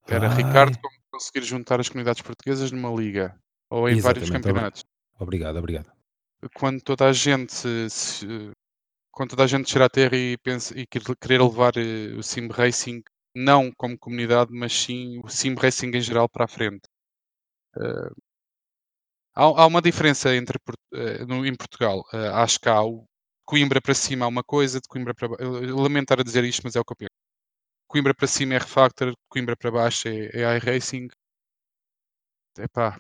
Era Ai, Ricardo como conseguir juntar as comunidades portuguesas numa liga ou em vários Exatamente, obri- campeonatos. Obrigado, obrigado. Quando toda a gente se- quando toda a gente chegar à terra e, pensa, e quer- querer levar eh, o sim racing não como comunidade, mas sim o sim racing em geral para a frente. Eh, há, há uma diferença entre eh, no- em Portugal. Eh, acho que há o Coimbra para cima há uma coisa, de Coimbra para baixo. Estar a dizer isto, mas é o que eu penso. Coimbra para cima é refactor, Coimbra para baixo é, é iRacing. Epá,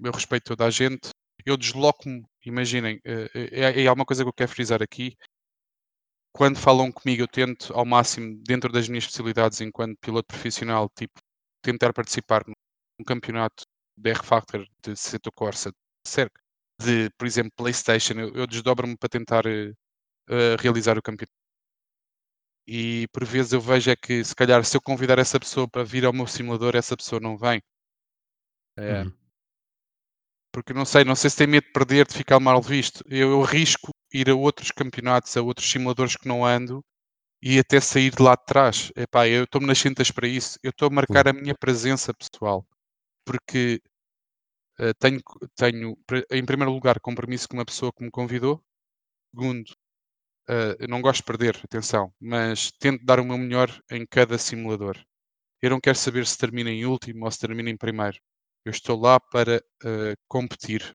eu respeito toda a gente. Eu desloco-me, imaginem, eh, eh, é, é uma coisa que eu quero frisar aqui. Quando falam comigo, eu tento ao máximo, dentro das minhas especialidades enquanto piloto profissional, tipo, tentar participar num, campeonato de R-Factor, de Seto Corsa, de, por exemplo, PlayStation. Eu, eu desdobro-me para tentar eh, realizar o campeonato. E por vezes eu vejo é que, se calhar, se eu convidar essa pessoa para vir ao meu simulador, essa pessoa não vem. Eh, Uhum. porque não sei, não sei se tem medo de perder, de ficar mal visto. Eu, eu arrisco ir a outros campeonatos, a outros simuladores que não ando e até sair de lá de trás. Epá, eu estou-me nas cintas para isso. Eu estou a marcar a minha presença pessoal. Porque eh, tenho, tenho, em primeiro lugar, compromisso com uma pessoa que me convidou. Segundo, eh, eu não gosto de perder, atenção, mas tento dar o meu melhor em cada simulador. Eu não quero saber se termina em último ou se termina em primeiro. Eu estou lá para eh, competir.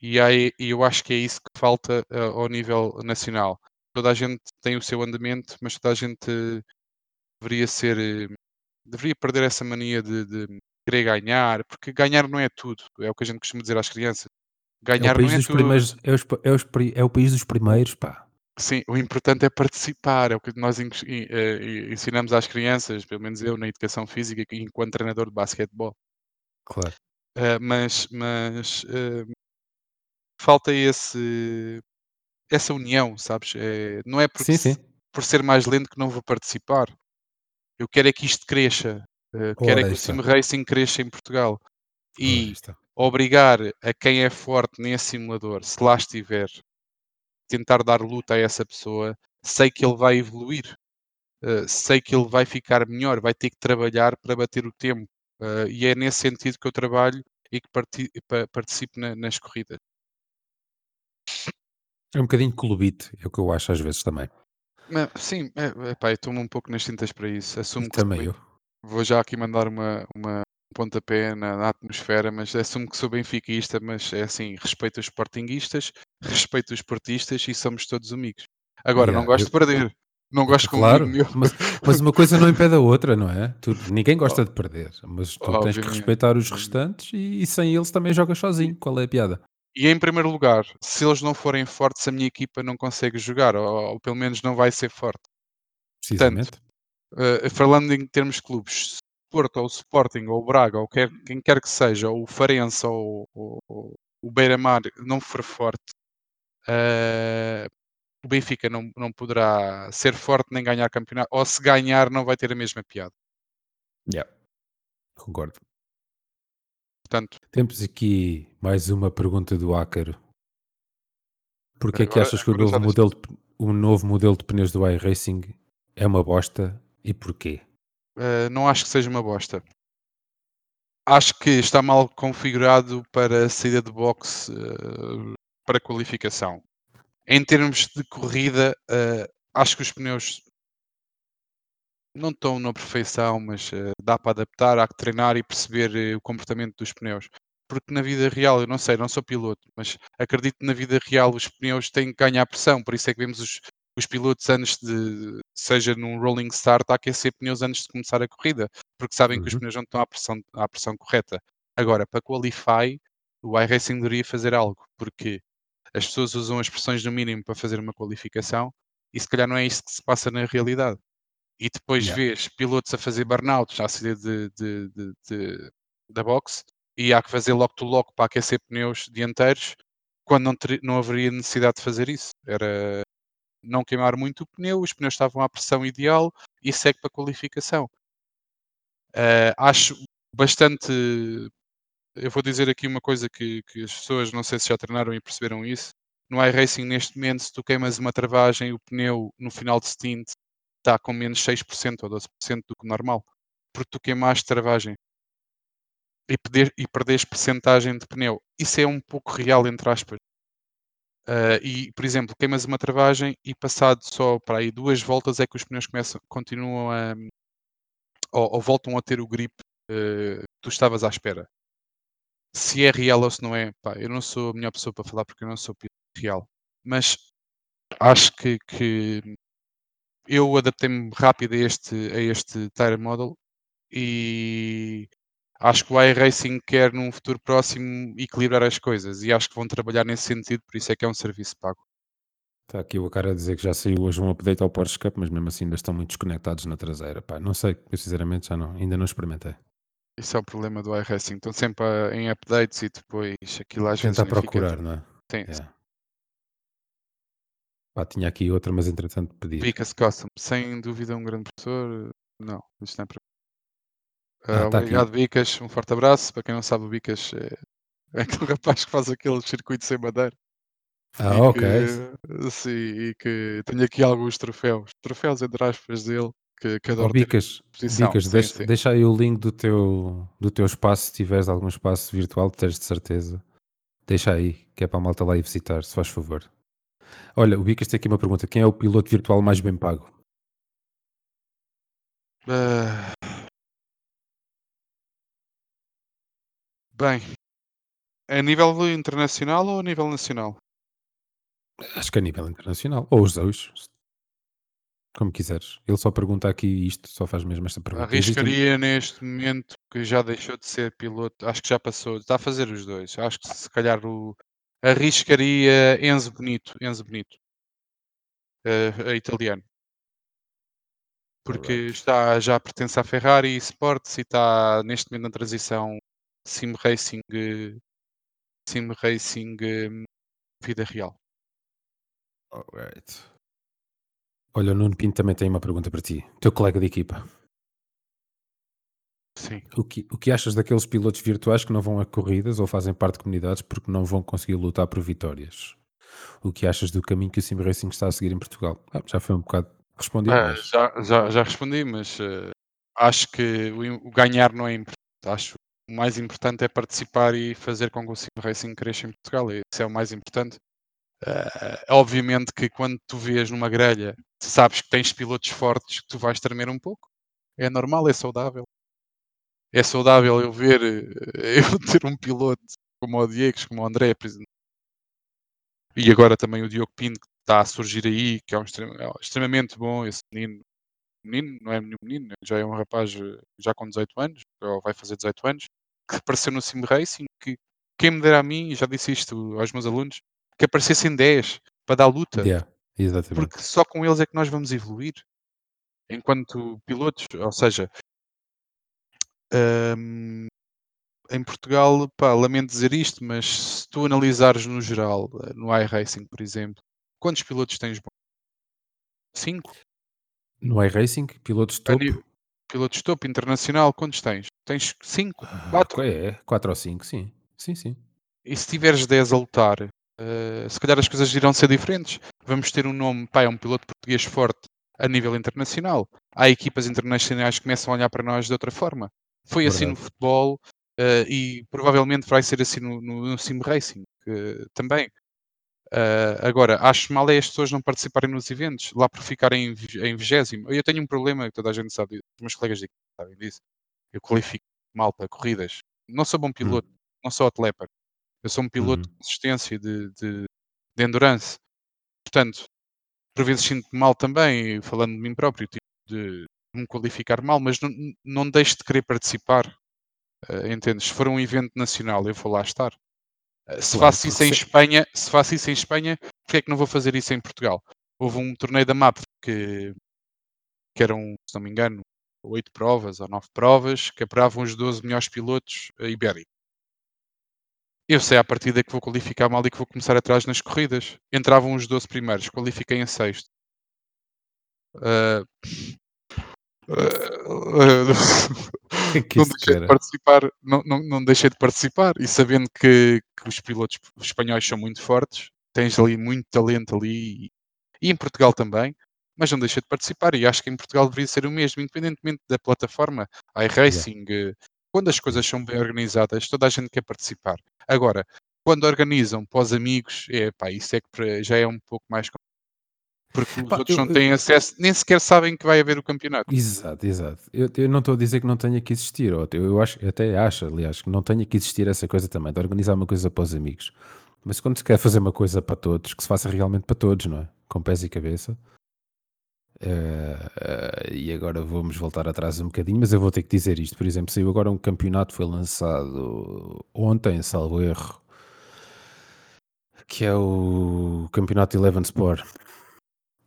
E, aí, eu acho que é isso que falta eh, ao nível nacional. Toda a gente tem o seu andamento, mas toda a gente deveria ser. eh, deveria perder essa mania de, de querer ganhar, porque ganhar não é tudo. É o que a gente costuma dizer às crianças. É Ganhar país não é tudo. É, os é os é o país dos primeiros, pá. Sim, o importante é participar, é o que nós en eh, ensinamos às crianças, pelo menos eu na educação física enquanto treinador de basquetebol. Claro. Uh, mas mas, uh, falta esse essa união, sabes? Eh, não é porque Sim, sim. por ser mais lento que não vou participar. Eu quero é que isto cresça, uh, quero é que o sim racing cresça em Portugal. E obrigar a quem é forte nesse simulador, se lá estiver, tentar dar luta a essa pessoa, sei que ele vai evoluir, uh, sei que ele vai ficar melhor, vai ter que trabalhar para bater o tempo. Uh, e é nesse sentido que eu trabalho e que parti pa participo na nas corridas. É um bocadinho clubite, é o que eu acho às vezes também. Ma sim, é epá, eu estou-me um pouco nas tintas para isso, assumo que Também eu. vou já aqui mandar uma uma um pontapé na na atmosfera, mas assumo que sou benfiquista, mas é assim, respeito os sportinguistas, respeito os portistas e somos todos amigos. Agora, não Yeah, gosto eu de perder, não gosto claro, meu mas mas uma coisa não impede a outra, não é? Tu ninguém gosta de perder, mas tu tens que obviamente. respeitar os restantes e e sem eles também jogas sozinho, qual é a piada? e em primeiro lugar, se eles não forem fortes, a minha equipa não consegue jogar, ou ou pelo menos não vai ser forte. Portanto, Precisamente. eh, falando em termos de clubes, se o Porto ou o Sporting ou o Braga ou quer quem quer que seja, ou o Farense ou ou ou o Beira-Mar não for forte, eh, o Benfica não não poderá ser forte nem ganhar campeonato, ou se ganhar não vai ter a mesma piada. Yeah, concordo. Portanto, Temos aqui mais uma pergunta do Ácaro. Porquê é que achas que o novo modelo de o novo modelo de pneus do iRacing é uma bosta e porquê? eh, não acho que seja uma bosta. Acho que está mal configurado para a saída de boxe, eh, para qualificação. Em termos de corrida, eh, acho que os pneus não estão na perfeição, mas eh, dá para adaptar, há que treinar e perceber eh, o comportamento dos pneus. Porque na vida real, eu não sei, não sou piloto, mas acredito que na vida real os pneus têm que ganhar pressão, por isso é que vemos os, os pilotos antes de, seja num rolling start, a aquecer pneus antes de começar a corrida, porque sabem que os Uhum. pneus não estão à pressão, à pressão correta. Agora, para qualify, o iRacing deveria fazer algo, porque as pessoas usam as pressões no mínimo para fazer uma qualificação e se calhar não é isso que se passa na realidade. E depois Yeah. vês pilotos a fazer burnouts à saída de, de, de, de- da box e há que fazer lock to lock para aquecer pneus dianteiros quando não, ter- não haveria necessidade de fazer isso. Era não queimar muito o pneu, os pneus estavam à pressão ideal e segue para a qualificação. Eh, acho bastante. Eu vou dizer aqui uma coisa que, que as pessoas não sei se já treinaram e perceberam isso. No iRacing, neste momento, se tu queimas uma travagem, o pneu no final de stint está com menos 6% ou 12% do que normal, porque tu queimaste travagem e, perder, e perdes percentagem de pneu. Isso é um pouco real, entre aspas. Ah, e, por exemplo, queimas uma travagem e passado só para aí duas voltas é que os pneus começam, continuam a ou, ou voltam a ter o grip eh, que tu estavas à espera. Se é real ou se não é, pá, eu não sou a melhor pessoa para falar porque eu não sou real. Mas acho que, que eu adaptei-me rápido a este, a este tire model e acho que o iRacing quer num futuro próximo equilibrar as coisas e acho que vão trabalhar nesse sentido, por isso é que é um serviço pago. Está aqui o cara a dizer que já saiu hoje um update ao Cup, mas mesmo assim ainda estão muito desconectados na traseira. Pá, não sei, sinceramente já não, ainda não experimentei. Isso é o problema do iRacing. Estão sempre a- em updates e depois aquilo às vezes Tentar fica. procurar, não é? Tem, Yeah. Pá, tinha aqui outra, mas entretanto pedi. Vicas Custom, sem dúvida um grande professor. Não, isto não é para. Ah, Ah, tá aqui. obrigado, Vicas. Um forte abraço. Para quem não sabe, o Vicas é, é aquele rapaz que faz aquele circuito sem madeira. Ah, e ok. que, sim, e que tenho aqui alguns troféus. Troféus entre aspas dele, que, que adoro Bicas. Bicas, Sim, deixa, sim. deixa aí o link do teu, do teu espaço, se tiveres algum espaço virtual, tens de certeza. Deixa aí, que é para a malta lá ir visitar, se faz favor. Olha, o Bicas tem aqui uma pergunta: quem é o piloto virtual mais bem pago? Ah, bem, a nível internacional ou a nível nacional? Acho que a nível internacional, ou os dois, como quiseres. Ele só pergunta aqui isto, só faz mesmo esta pergunta. Arriscaria neste momento que já deixou de ser piloto, acho que já passou, está a fazer os dois. Acho que se calhar o arriscaria Enzo Bonito, Enzo Bonito. uh, italiano. Porque Alright. está, já pertence à Ferrari Sports e está neste momento na transição Sim Racing, Sim Racing hum, vida real. Alright. Olha, o Nuno Pinto também tem uma pergunta para ti. Teu colega de equipa. Sim. O que, o que achas daqueles pilotos virtuais que não vão a corridas ou fazem parte de comunidades porque não vão conseguir lutar por vitórias? O que achas do caminho que o Sim Racing está a seguir em Portugal? Ah, já foi um bocado respondido, Ah, mas já, já, já respondi, mas uh, acho que o, o ganhar não é importante. Acho que o mais importante é participar e fazer com que o Sim Racing cresça em Portugal. Isso é o mais importante. Uh, obviamente que quando tu vês numa grelha, sabes que tens pilotos fortes, que tu vais tremer um pouco. É normal, é saudável. É saudável eu ver, eh, eu ter um piloto como o Diego, como o André, e agora também o Diogo Pinto, que está a surgir aí, que é um é extremamente bom, esse menino. Menino, não é nenhum menino, já é um rapaz eh, já com 18 anos, ou vai fazer 18 anos, que apareceu no Sim Racing, que quem me dera a mim, já disse isto aos meus alunos, que aparecessem 10 para dar luta, yeah, porque só com eles é que nós vamos evoluir enquanto pilotos, ou seja, hum, em Portugal, pá, lamento dizer isto, mas se tu analisares no geral, eh, no iRacing, por exemplo, quantos pilotos tens bons? Cinco? No iRacing, pilotos topo, Pilotos topo internacional, quantos tens? Tens cinco? ah, Quatro? é, 4 ou 5, sim. Sim, sim. E se tiveres 10 a lutar, eh, se calhar as coisas irão ser diferentes. Vamos ter um nome, pá, é um piloto português forte a nível internacional. Há equipas internacionais que começam a olhar para nós de outra forma. Foi assim no futebol eh, e provavelmente vai ser assim no, no, no sim racing que- também. Eh, agora, acho mal é as pessoas não participarem nos eventos, lá por ficarem em vi- em vigésimo. Eu tenho um problema, que toda a gente sabe, os meus colegas sabem disso. Eu qualifico mal para corridas. Não sou bom Hum, piloto, não sou atleta. Eu sou um piloto uhum. de resistência, de, de, de endurance. Portanto, por vezes sinto-me mal também, falando de mim próprio, tipo, de me qualificar mal, mas não, não deixo de querer participar. eh, entendes? Se for um evento nacional, eu vou lá estar. Eh, se Claro, faço isso em Espanha, se faço isso em Espanha, porque é que não vou fazer isso em Portugal? Houve um torneio da MAP que, que eram, se não me engano, oito provas ou nove provas, que apuravam os 12 melhores pilotos eh, ibéricos. Eu sei à partida que vou qualificar mal e que vou começar atrás nas corridas. Entravam os 12 primeiros, qualifiquei em sexto. O que é que não deixei de participar, não, não, não deixei de participar. E sabendo que, que os pilotos espanhóis são muito fortes, tens ali muito talento ali e, e em Portugal também, mas não deixei de participar. E acho que em Portugal deveria ser o mesmo, independentemente da plataforma, iRacing, eh, quando as coisas são bem organizadas, toda a gente quer participar. Agora, quando organizam os amigos, é pá, isso é que já é um pouco mais porque os Pá, outros eu- não têm acesso, nem sequer sabem que vai haver o campeonato. Exato, exato. Eu, eu não estou a dizer que não tenha que existir, eu, eu acho, eu até acho, aliás, que não tenha que existir essa coisa também, de organizar uma coisa para os amigos. Mas quando se quer fazer uma coisa para todos, que se faça realmente para todos, não é? Com pés e cabeça. Eh, eh, e agora vamos voltar atrás um bocadinho, mas eu vou ter que dizer isto. Por exemplo, saiu agora um campeonato, foi lançado ontem, salvo erro, que é o Campeonato Eleven Sport.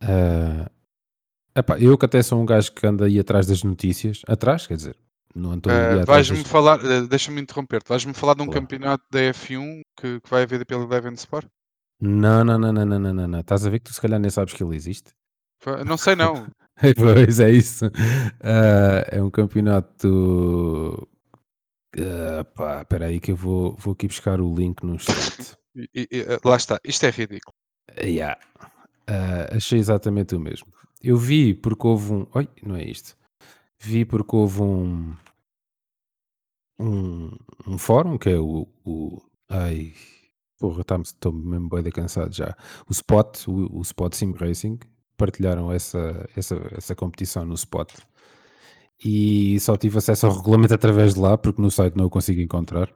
Eh, epá, eu que até sou um gajo que anda aí atrás das notícias, atrás, quer dizer, não estou Uh, vais-me das... falar, uh, deixa-me interromper-te, vais-me falar de um Claro. campeonato da F1 que, que vai haver pela Eleven Sport? Não, não, não, não, não, não, não, não. Estás a ver que tu se calhar nem sabes que ele existe? Não sei não. pois é isso. Ah, é um campeonato. Ah, pá, espera aí que eu vou, vou aqui buscar o link no. E- e- e, uh, lá está, isto é ridículo. Yeah. Ah, achei exatamente o mesmo. Eu vi porque houve um. Oi, não é isto. Vi porque houve um. Um, um fórum que é o. o ai, porra, estou mesmo bem cansado já. O Spot, o, o Spot Sim Racing, partilharam essa, essa, essa competição no Spot. E só tive acesso ao regulamento através de lá, porque no site não o consigo encontrar.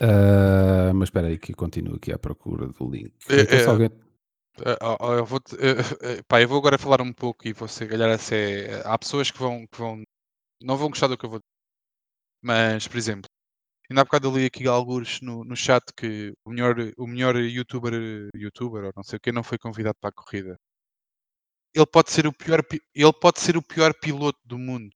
Ah, mas espera aí que eu continuo aqui à procura do link. É, Então, é, alguém... Uh, ó, eu, vou te- uh, uh, pá, eu vou agora falar um pouco e você calhar é, há pessoas que vão, que vão não vão gostar do que eu vou dizer. Mas, por exemplo, Ainda há bocado eu li aqui alguns no, no chat que o melhor, o melhor youtuber, youtuber ou não sei o que não foi convidado para a corrida. Ele pode ser o pior, ele pode ser o pior piloto do mundo.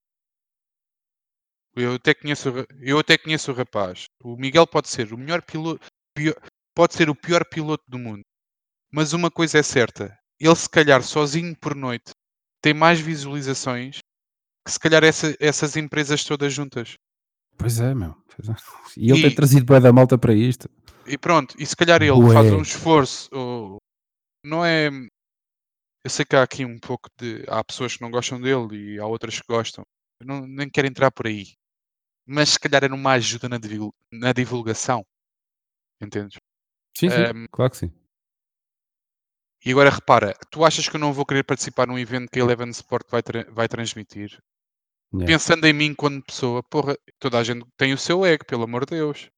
Eu até conheço, eu até conheço o rapaz. O Miguel pode ser o melhor piloto, pior, pode ser o pior piloto do mundo. Mas uma coisa é certa, ele se calhar sozinho por noite tem mais visualizações que se calhar essa, essas empresas todas juntas. Pois é, meu. Pois é. E ele e, tem trazido bem da malta para isto. E pronto, e se calhar ele Ué. faz um esforço, ou, não é. Eu sei que há aqui um pouco de. Há pessoas que não gostam dele e há outras que gostam. Eu não, nem quero entrar por aí. Mas se calhar era uma ajuda na, na divulgação. Entendes? Sim, sim, um, claro que sim. E agora repara, tu achas que eu não vou querer participar num evento que a Eleven Sport vai, tra vai transmitir? Yeah. Pensando em mim quando pessoa, porra, toda a gente tem o seu ego, pelo amor de Deus.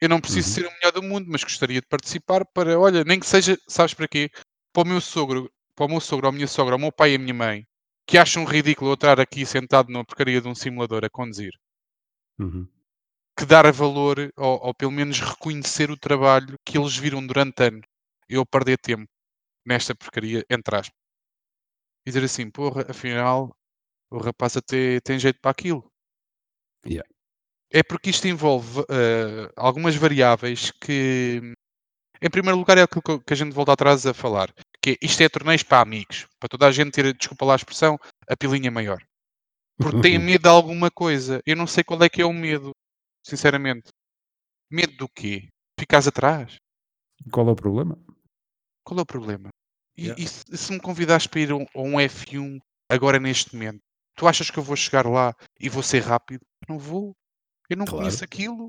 Eu não preciso uhum. ser o melhor do mundo, mas gostaria de participar para, olha, nem que seja, sabes para quê? Para o meu sogro, para o meu sogro, ou a minha sogra, ao meu pai e a minha mãe, que acham ridículo eu estar aqui sentado numa porcaria de um simulador a conduzir. Uhum. Que dar valor, ou, ou pelo menos reconhecer o trabalho que eles viram durante anos. Eu perder tempo nesta porcaria, entre aspas. E dizer assim, porra, afinal, o rapaz até tem jeito para aquilo. Yeah. É porque isto envolve uh, algumas variáveis que, em primeiro lugar, é aquilo que a gente volta atrás a falar, que é, isto é torneios para amigos, para toda a gente ter, desculpa lá a expressão, a pilinha maior. Porque tem medo de alguma coisa. Eu não sei qual é que é o medo, sinceramente. Medo do quê? Ficas atrás? Qual é o problema? Qual é o problema? E, yeah. e, se, se, me convidares para ir a um, a um F1 agora neste momento, tu achas que eu vou chegar lá e vou ser rápido? Não vou. Eu não claro. conheço aquilo.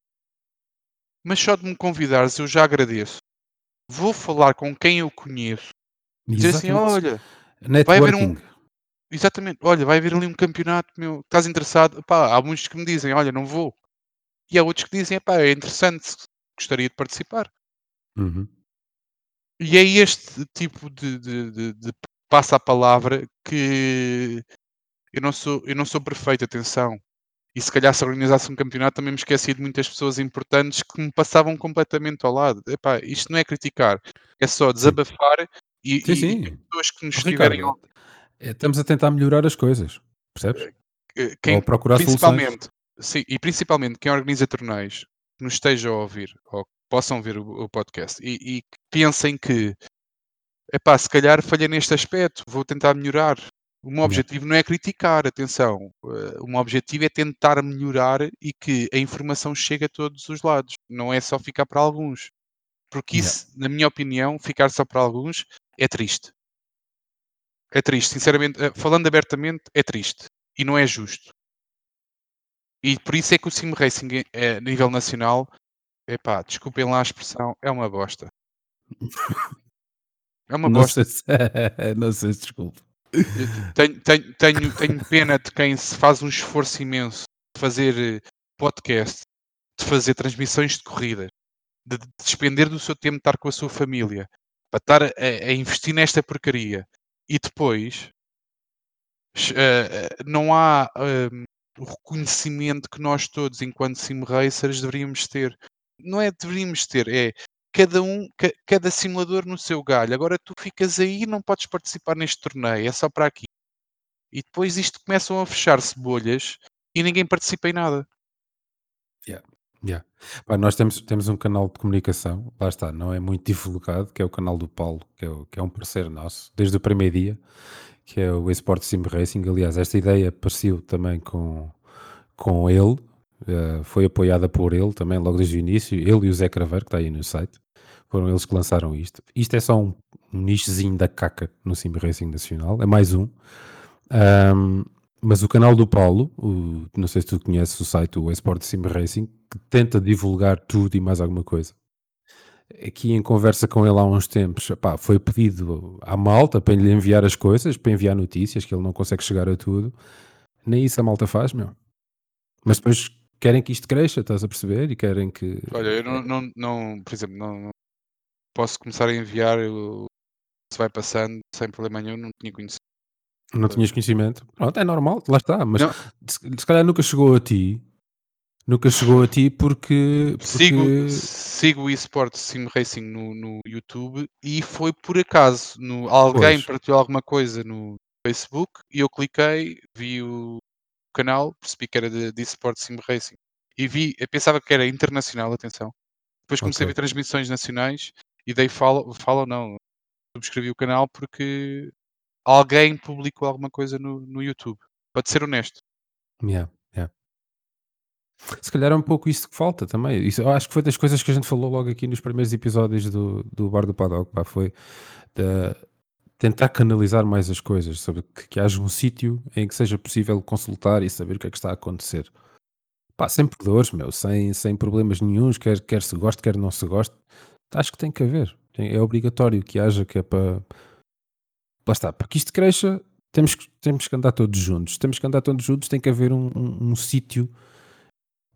Mas só de me convidares eu já agradeço. Vou falar com quem eu conheço. Dizer assim, olha, Networking. vai haver um. Exatamente, olha, vai haver ali um campeonato, meu, estás interessado? Pá, há muitos que me dizem, olha, não vou. E há outros que dizem, pá, é interessante, gostaria de participar. Uhum. E é este tipo de, de, de, de passa a palavra que eu não sou, eu não sou perfeito, atenção. E se calhar se organizasse um campeonato também me esqueci de muitas pessoas importantes que me passavam completamente ao lado. Epá, isto não é criticar, é só desabafar e, sim, sim. e pessoas que nos estiverem. É, estamos a tentar melhorar as coisas, percebes? Eh, quem, ou procurar principalmente, soluções. Sim, e principalmente quem organiza torneios que nos esteja a ouvir ou possam ver o, o podcast e, e pensem que epá, se calhar falhei neste aspecto, vou tentar melhorar. O meu objetivo não é criticar, atenção. Uh, o meu objetivo é tentar melhorar e que a informação chegue a todos os lados. Não é só ficar para alguns. Porque isso, na minha opinião, ficar só para alguns é triste. É triste, sinceramente, uh, falando abertamente, é triste. E não é justo. E por isso é que o Sim Racing, é, a nível nacional, Epá, desculpem lá a expressão, é uma bosta. É uma não bosta. Sei se, não sei se desculpa. Tenho, tenho, tenho, tenho, pena de quem se faz um esforço imenso de fazer eh, podcast, de fazer transmissões de corridas, de, de despender do seu tempo de estar com a sua família, para estar a, a investir nesta porcaria. E depois uh, não há o reconhecimento que nós todos, enquanto sim racers, deveríamos ter. Não é deveríamos ter, é cada um, ca, cada simulador no seu galho. Agora tu ficas aí e não podes participar neste torneio, é só para aqui. E depois isto começam a fechar-se bolhas e ninguém participa em nada. Yeah. Yeah. Bem, nós temos, temos um canal de comunicação, lá está, não é muito divulgado, que é o canal do Paulo, que é, que é um parceiro nosso, desde o primeiro dia, que é o Esport Sim Racing. Aliás, esta ideia apareceu também com, com ele, Uh, foi apoiada por ele também, logo desde o início. Ele e o Zé Craveiro, que está aí no site, foram eles que lançaram isto. Isto é só um, um da caca no Sim Racing Nacional, é mais um. um. mas o canal do Paulo, o, não sei se tu conheces o site, o Esport Sim Racing, que tenta divulgar tudo e mais alguma coisa. Aqui em conversa com ele há uns tempos, foi pedido à malta para lhe enviar as coisas, para enviar notícias, que ele não consegue chegar a tudo. Nem isso a malta faz, meu. Mas depois querem que isto cresça, estás a perceber? E querem que. Olha, eu não, não, não por exemplo, não posso começar a enviar o se vai passando sem problema nenhum, não tinha conhecimento. Não tinhas conhecimento? Pronto, é normal, lá está, mas se, se calhar nunca chegou a ti Nunca chegou a ti porque. Sigo, porque... sigo o eSport Sim Racing no, no YouTube e foi por acaso. No, alguém Pois. partilhou alguma coisa no Facebook e eu cliquei, vi o canal, percebi que era de, de eSport Sim Racing e vi, eu pensava que era internacional, atenção. Depois comecei a Ok. ver transmissões nacionais e dei follow, follow não, subscrevi o canal porque alguém publicou alguma coisa no, no YouTube. Pode ser honesto. Yeah, yeah. Se calhar é um pouco isso que falta também. Isso, eu acho que foi das coisas que a gente falou logo aqui nos primeiros episódios do, do Bar do Paddock, pá, foi tentar canalizar mais as coisas, sobre que, que haja um sítio em que seja possível consultar e saber o que é que está a acontecer. Pá, sem perdores, meu, sem, sem problemas nenhuns, quer, quer se goste, quer não se goste. Acho que tem que haver. É obrigatório que haja, que é para. Lá está, para que isto cresça, temos que, temos que andar todos juntos. Temos que andar todos juntos, tem que haver um, um, um sítio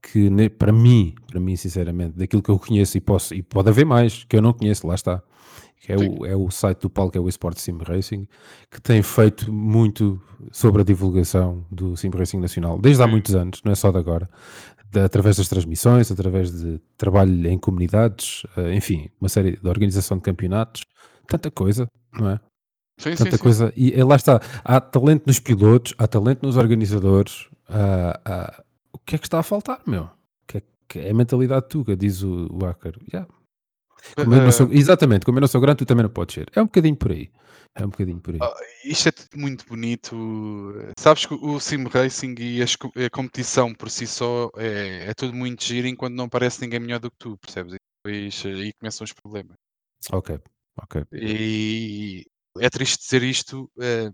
que, para mim, para mim, sinceramente, daquilo que eu conheço e posso, e pode haver mais, que eu não conheço, lá está. Que é, o, é o site do Paulo, que é o Esporte Sim Racing, que tem feito muito sobre a divulgação do Sim Racing Nacional, desde há muitos anos, não é só de agora, através das transmissões, através de trabalho em comunidades, eh, enfim, uma série de organização de campeonatos, tanta coisa, não é? Sim, sim, Tanta sim. coisa, e, e lá está, há talento nos pilotos, há talento nos organizadores, há- há- o que é que está a faltar, meu? Que é, que é a mentalidade tuga, diz o, o Acker. Yeah. Como não sou- exatamente, como eu não sou grande, tu também não podes ser. É um bocadinho por aí. É um bocadinho por aí. Ah, isto é tudo muito bonito. Sabes que o sim racing e as a competição por si só é, é tudo muito giro enquanto não parece ninguém melhor do que tu, percebes? E depois eh, aí começam os problemas. Ok, ok. E é triste dizer isto, eh,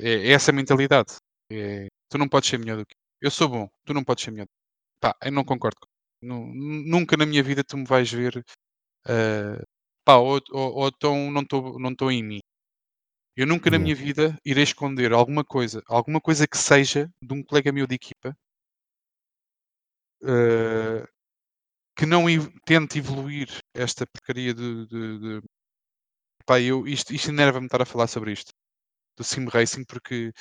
é, é essa a mentalidade. É, tu não podes ser melhor do que eu. Eu sou bom, tu não podes ser melhor. Pá, eu não concordo. nunca na minha vida tu me vais ver. eh, pá, ou, ou, ou então não estou não estou em mim. Eu nunca na Yeah. minha vida irei esconder alguma coisa, alguma coisa que seja de um colega meu de equipa eh, que não tente evoluir esta porcaria de. de, de- Pá, eu, isto, isto enerva-me estar a falar sobre isto, do sim racing, porque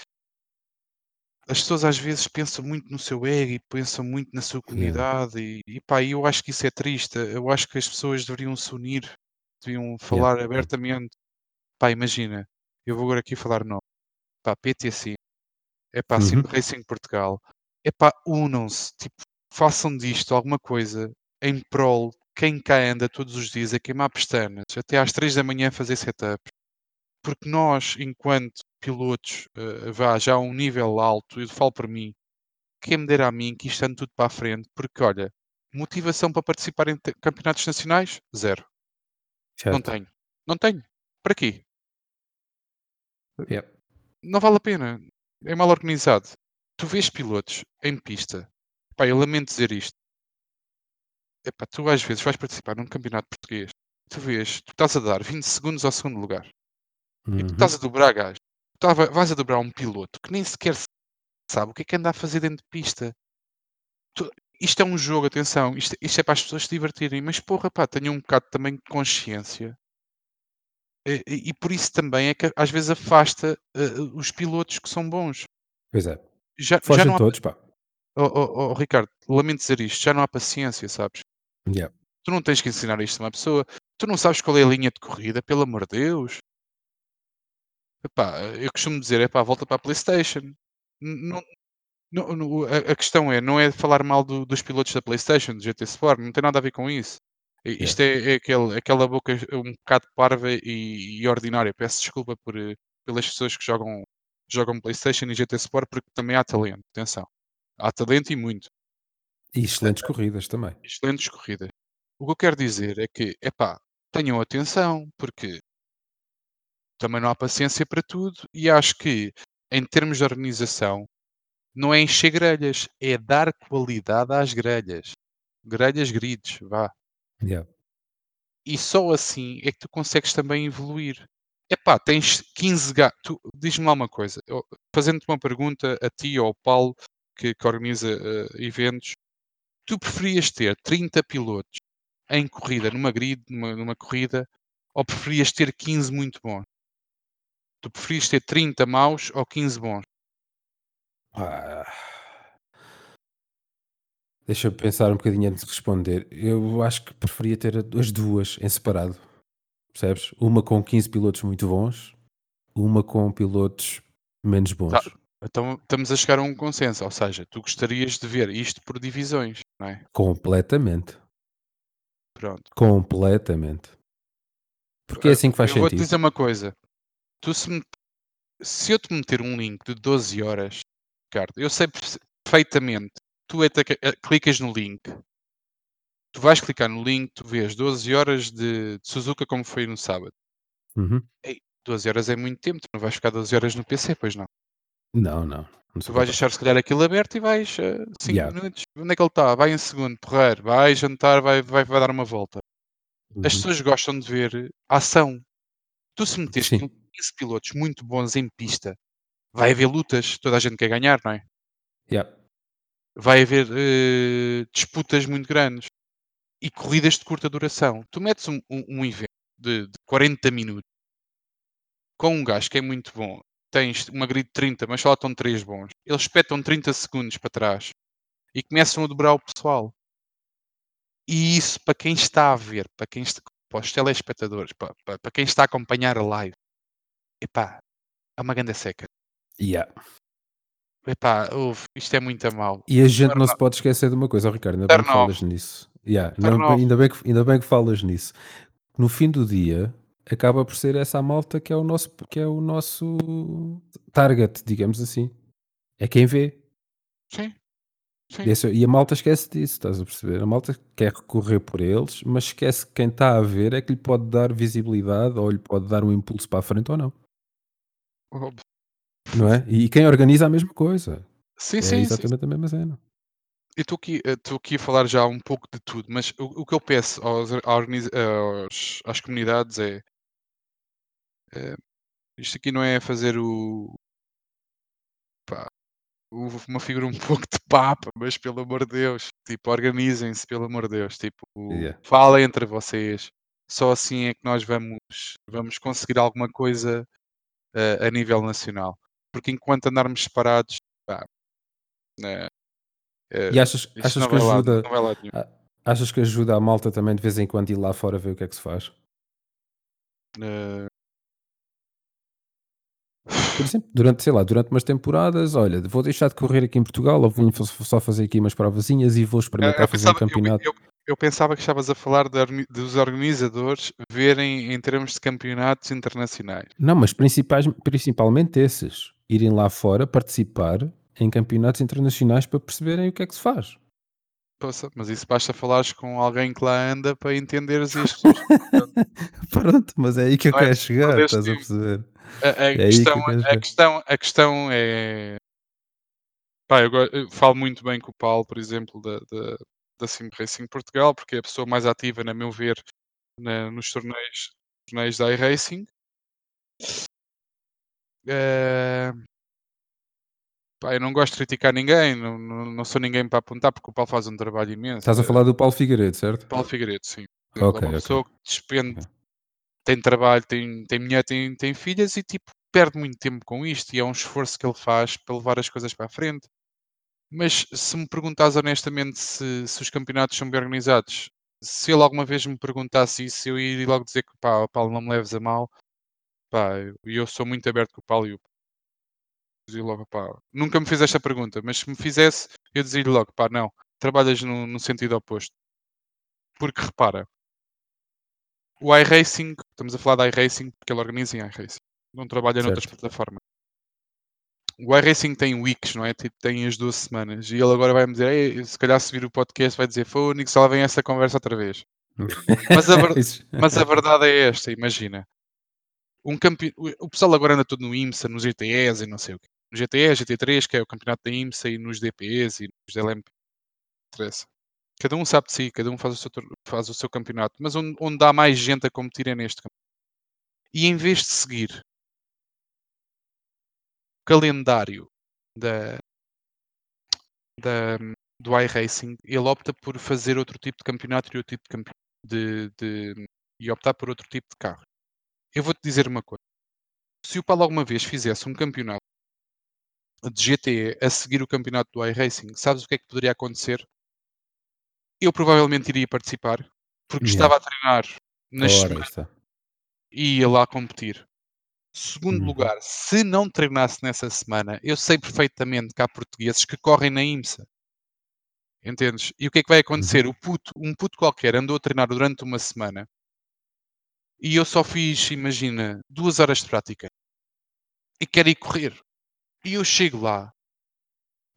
as pessoas às vezes pensam muito no seu ego e pensam muito na sua Yeah. comunidade e, e pá, eu acho que isso é triste. Eu acho que as pessoas deveriam se unir, deviam falar Yeah. abertamente. Pá, imagina, eu vou agora aqui falar não. Pá, PTC, é pá, Sim Uhum. Racing Portugal, é pá, unam-se, tipo, façam disto alguma coisa em prol quem cá anda todos os dias a queimar pestanas, até às 3 da manhã a fazer setup. Porque nós, enquanto pilotos, eh, vá já a um nível alto, eu falo por mim, quem me dera a mim que isto ande tudo para a frente, porque olha, motivação para participar em campeonatos nacionais? Zero. Não Certo. tenho. Não tenho. Para quê? Yeah. Não vale a pena. É mal organizado. Tu vês pilotos em pista. Pá, eu lamento dizer isto. Epá, tu às vezes vais participar num campeonato português. Tu vês, tu estás a dar 20 segundos ao segundo lugar. E tu Uhum. estás a dobrar gás. Tu tava- vais a dobrar um piloto que nem sequer sabe o que é que anda a fazer dentro de pista. Tu- isto é um jogo, atenção. Isto, isto é para as pessoas se divertirem. Mas porra, pá, tenham um bocado também de consciência. E, e- por isso também é que às vezes afasta eh, os pilotos que são bons. Pois é. Já, já Fogem não há todos, pá. Oh, oh, oh, Ricardo, lamento dizer isto, já não há paciência, sabes? Yeah. Tu não tens que ensinar isto a uma pessoa. Tu não sabes qual é a linha de corrida, pelo amor de Deus. Epá, eu costumo dizer, epá, volta para a Playstation. Não, não- não- a, a questão é, não é falar mal do- dos pilotos da Playstation, do GT Sport, não tem nada a ver com isso. Isto é, é aquele, aquela boca um bocado parva e, e ordinária. Peço desculpa por, eh, pelas pessoas que jogam, jogam Playstation e GT Sport, porque também há talento, atenção. Há talento e muito. E excelentes corridas também. excelentes corridas. O que eu quero dizer é que, epá, tenham atenção, porque também não há paciência para tudo e acho que, em termos de organização, não é encher grelhas, é dar qualidade às grelhas. Grelhas grids, vá. Yeah. E só assim é que tu consegues também evoluir. Epá, tens 15 gatos. Diz-me lá uma coisa, fazendo-te uma pergunta a ti ou ao Paulo, que, que organiza eh, eventos, tu preferias ter 30 pilotos em corrida, numa grid, numa, numa corrida, ou preferias ter 15 muito bons? Tu preferias ter 30 maus ou 15 bons? Ah. Deixa-me pensar um bocadinho antes de responder. Eu acho que preferia ter as duas em separado. Percebes? Uma com 15 pilotos muito bons, uma com pilotos menos bons. Tá. Então estamos a chegar a um consenso, ou seja, tu gostarias de ver isto por divisões, não é? Completamente. Pronto. Completamente. Porque é assim que faz eu vou-te sentido. dizer uma coisa. Tu se, me- se eu te meter um link de 12 horas, Ricardo, eu sei perfe- perfeitamente. Tu que- eh, clicas no link, tu vais clicar no link, tu vês 12 horas de, de Suzuka como foi no sábado. Uhum. Ei, 12 horas é muito tempo, tu não vais ficar 12 horas no PC, pois não. Não, não. não Tu vais deixar se calhar aquilo aberto e vais 5 Yeah. minutos. Onde é que ele está? Vai em segundo, porreiro, vai jantar, vai, vai, vai dar uma volta. As Uhum. pessoas gostam de ver ação. Tu se meteres Sim. 15 pilotos muito bons em pista, vai haver lutas, toda a gente quer ganhar, não é? Yeah. Vai haver eh, disputas muito grandes e corridas de curta duração. Tu metes um, um, um evento de, de 40 minutos com um gajo que é muito bom, tens uma grid de 30, mas só estão 3 bons. Eles espetam 30 segundos para trás e começam a dobrar o pessoal. E isso para quem está a ver, para quem está, para os telespectadores, para, para, para quem está a acompanhar a live, epá, é uma grande seca. Yeah. Epá, ouve, isto é muito a mal. E a gente Turn não se pode esquecer de uma coisa, oh, Ricardo, ainda bem Turn que falas nisso. Yeah, não- ainda, bem que, ainda, bem que, falas nisso. No fim do dia, acaba por ser essa a malta que é o nosso, que é o nosso target, digamos assim. É quem vê. Sim, sim. Esse- e a malta esquece disso, estás a perceber? A malta quer recorrer por eles, mas esquece que quem está a ver é que lhe pode dar visibilidade ou lhe pode dar um impulso para a frente ou não. Óbvio. Não é? E quem organiza a mesma coisa. Sim, É sim, sim. exatamente a mesma cena. Eu estou aqui, eh, estou aqui a falar já um pouco de tudo, mas o, o que eu peço aos, à organiza- aos- às comunidades é, eh, isto aqui não é fazer o, pá, o- uma figura um pouco de papa, mas pelo amor de Deus, tipo, organizem-se, pelo amor de Deus, tipo, Yeah. falem entre vocês, só assim é que nós vamos, vamos conseguir alguma coisa eh, a nível nacional, porque enquanto andarmos separados, pá, né, eh, E achas, achas que ajuda, lá achas que ajuda a malta também de vez em quando ir lá fora ver o que é que se faz? Eh, Por exemplo, durante, sei lá, durante umas temporadas, olha, vou deixar de correr aqui em Portugal ou vou só fazer aqui umas provazinhas e vou Eu, experimentar eu fazer um pensava, eu, campeonato. eu- eu pensava que estavas a falar de dos organizadores verem em termos de campeonatos internacionais. Não, mas principais, principalmente esses, irem lá fora participar em campeonatos internacionais para perceberem o que é que se faz. Poxa, mas isso basta falares com alguém que lá anda para entenderes pessoas. Pronto, mas é aí que eu Não é quero preciso chegar, estás a tempo. perceber? A, a É que questão, quero a, questão, a questão é. Pá, eu, eu falo muito bem com o Paulo, por exemplo, da, da, da Sim Racing Portugal, porque é a pessoa mais ativa, na meu ver, na- nos torneios, torneios da iRacing. Eh, pá, eu não gosto de criticar ninguém, não, não, não sou ninguém para apontar, porque o Paulo faz um trabalho imenso. Estás a falar do Paulo Figueiredo, certo? Paulo Figueiredo, sim. Por exemplo, Ok, é uma ok. pessoa que despende, ok. tem trabalho, tem, tem mulher, tem, tem filhas e tipo, perde muito tempo com isto e é um esforço que ele faz para levar as coisas para a frente. Mas se me perguntas honestamente se, se os campeonatos são bem organizados, se ele alguma vez me perguntasse isso, eu iria logo dizer que pá, Paulo, não me leves a mal. Pá, eu, eu sou muito aberto com o Paulo e o dizia logo, pá, nunca me fiz esta pergunta, mas se me fizesse, eu dizia-lhe logo, pá, não, trabalhas no, no sentido oposto. Porque repara, o iRacing, estamos a falar da iRacing porque ele organiza em iRacing, não trabalha noutras Certo. plataformas. O iRacing tem weeks, não é? Tipo, tem as duas semanas. E ele agora vai-me dizer, "Ei, se calhar se vir o podcast vai dizer, Fónix, só lá vem essa conversa outra vez. Mas a, mas a verdade é esta, imagina. Um campe... O pessoal agora anda tudo no IMSA, nos GTEs e não sei o quê. No GTE, GT3, que é o campeonato da IMSA, e nos DPs e nos LMP. Interessa. Cada um sabe de si, cada um faz o seu, faz o seu campeonato. Mas onde, onde há mais gente a competir é neste campeonato. E em vez de seguir o calendário da, da, do iRacing, ele opta por fazer outro tipo de campeonato e outro tipo de, de, de- e optar por outro tipo de carro. Eu vou-te dizer uma coisa. Se o Paulo alguma vez fizesse um campeonato de GTE a seguir o campeonato do iRacing, sabes o que é que poderia acontecer? eu provavelmente iria participar, porque Yeah. estava a treinar nas semanas está. e ia lá competir. Segundo Uhum. lugar, se não treinasse nessa semana, eu sei perfeitamente que há portugueses que correm na IMSA. Entendes? E o que é que vai acontecer? O puto, um puto qualquer andou a treinar durante uma semana e eu só fiz, imagina, duas horas de prática e quero ir correr. E eu chego lá,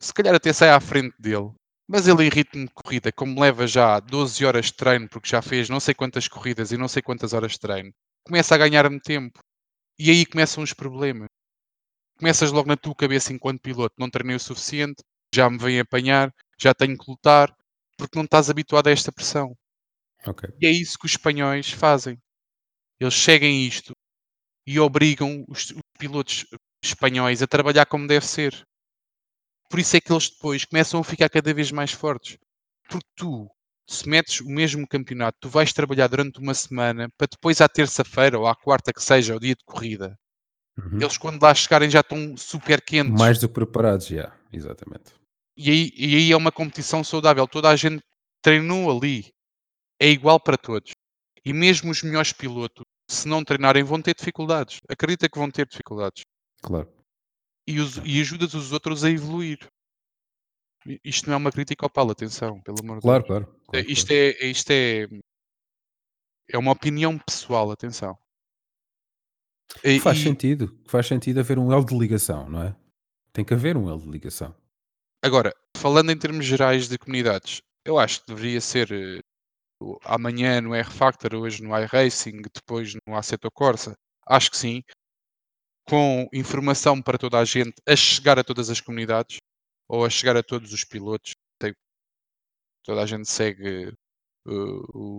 se calhar até saio à frente dele, mas ele em ritmo de corrida, como leva já 12 horas de treino, porque já fez não sei quantas corridas e não sei quantas horas de treino, começa a ganhar-me tempo. E aí começam os problemas. Começas logo na tua cabeça enquanto piloto, não treinei o suficiente, já me vem apanhar, já tenho que lutar, porque não estás habituado a esta pressão. Ok. E é isso que os espanhóis fazem. Eles seguem isto e obrigam os, os pilotos espanhóis a trabalhar como deve ser. Por isso é que eles depois começam a ficar cada vez mais fortes. Porque tu, se metes o mesmo campeonato, tu vais trabalhar durante uma semana para depois à terça-feira ou à quarta que seja, o dia de corrida, Uhum. eles quando lá chegarem já estão super quentes. Mais do que preparados, já. Exatamente. E, aí, e aí é uma competição saudável. Toda a gente treinou ali. É igual para todos. E mesmo os melhores pilotos, se não treinarem, vão ter dificuldades. Acredita que vão ter dificuldades. Claro. E, os- e ajudas os outros a evoluir. Isto não é uma crítica ao Paulo, atenção, pelo amor de Claro, Deus. claro. Claro, Isto, claro. é, isto é. É uma opinião pessoal, atenção. E, Faz e- sentido. Faz sentido haver um elo de ligação, não é? Tem que haver um elo de ligação. agora, falando em termos gerais de comunidades, eu acho que deveria ser eh, amanhã no R-Factor, hoje no iRacing, depois no Assetto Corsa. Acho que sim. Com informação para toda a gente, a chegar a todas as comunidades ou a chegar a todos os pilotos. Tem- toda a gente segue uh, o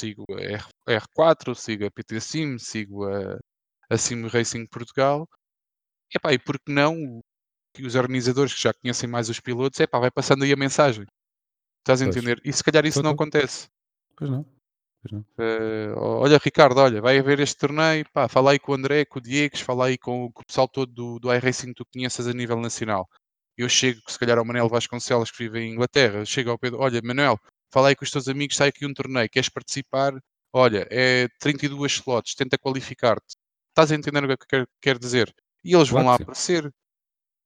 sigo a R, R4, sigo a PT Sim, sigo a, a Sim Racing Portugal. Epá, e por que não que os organizadores que já conhecem mais os pilotos, epá, vai passando aí a mensagem. Estás a Pois. entender? E se calhar isso não acontece. Pois não. Pois não. Eh, olha, Ricardo, olha, vai haver este torneio, pá, fala aí com o André, com o Diego, fala aí com, com o pessoal todo do, do iRacing que tu conheças a nível nacional. Eu chego, se calhar, ao Manel Vasconcelos, que vive em Inglaterra, chego ao Pedro, olha, Manuel, fala aí com os teus amigos, sai aqui um torneio, queres participar? Olha, é 32 slots, tenta qualificar-te. Estás a entender o que eu quero, quero dizer? E eles vão Claro lá sim. aparecer.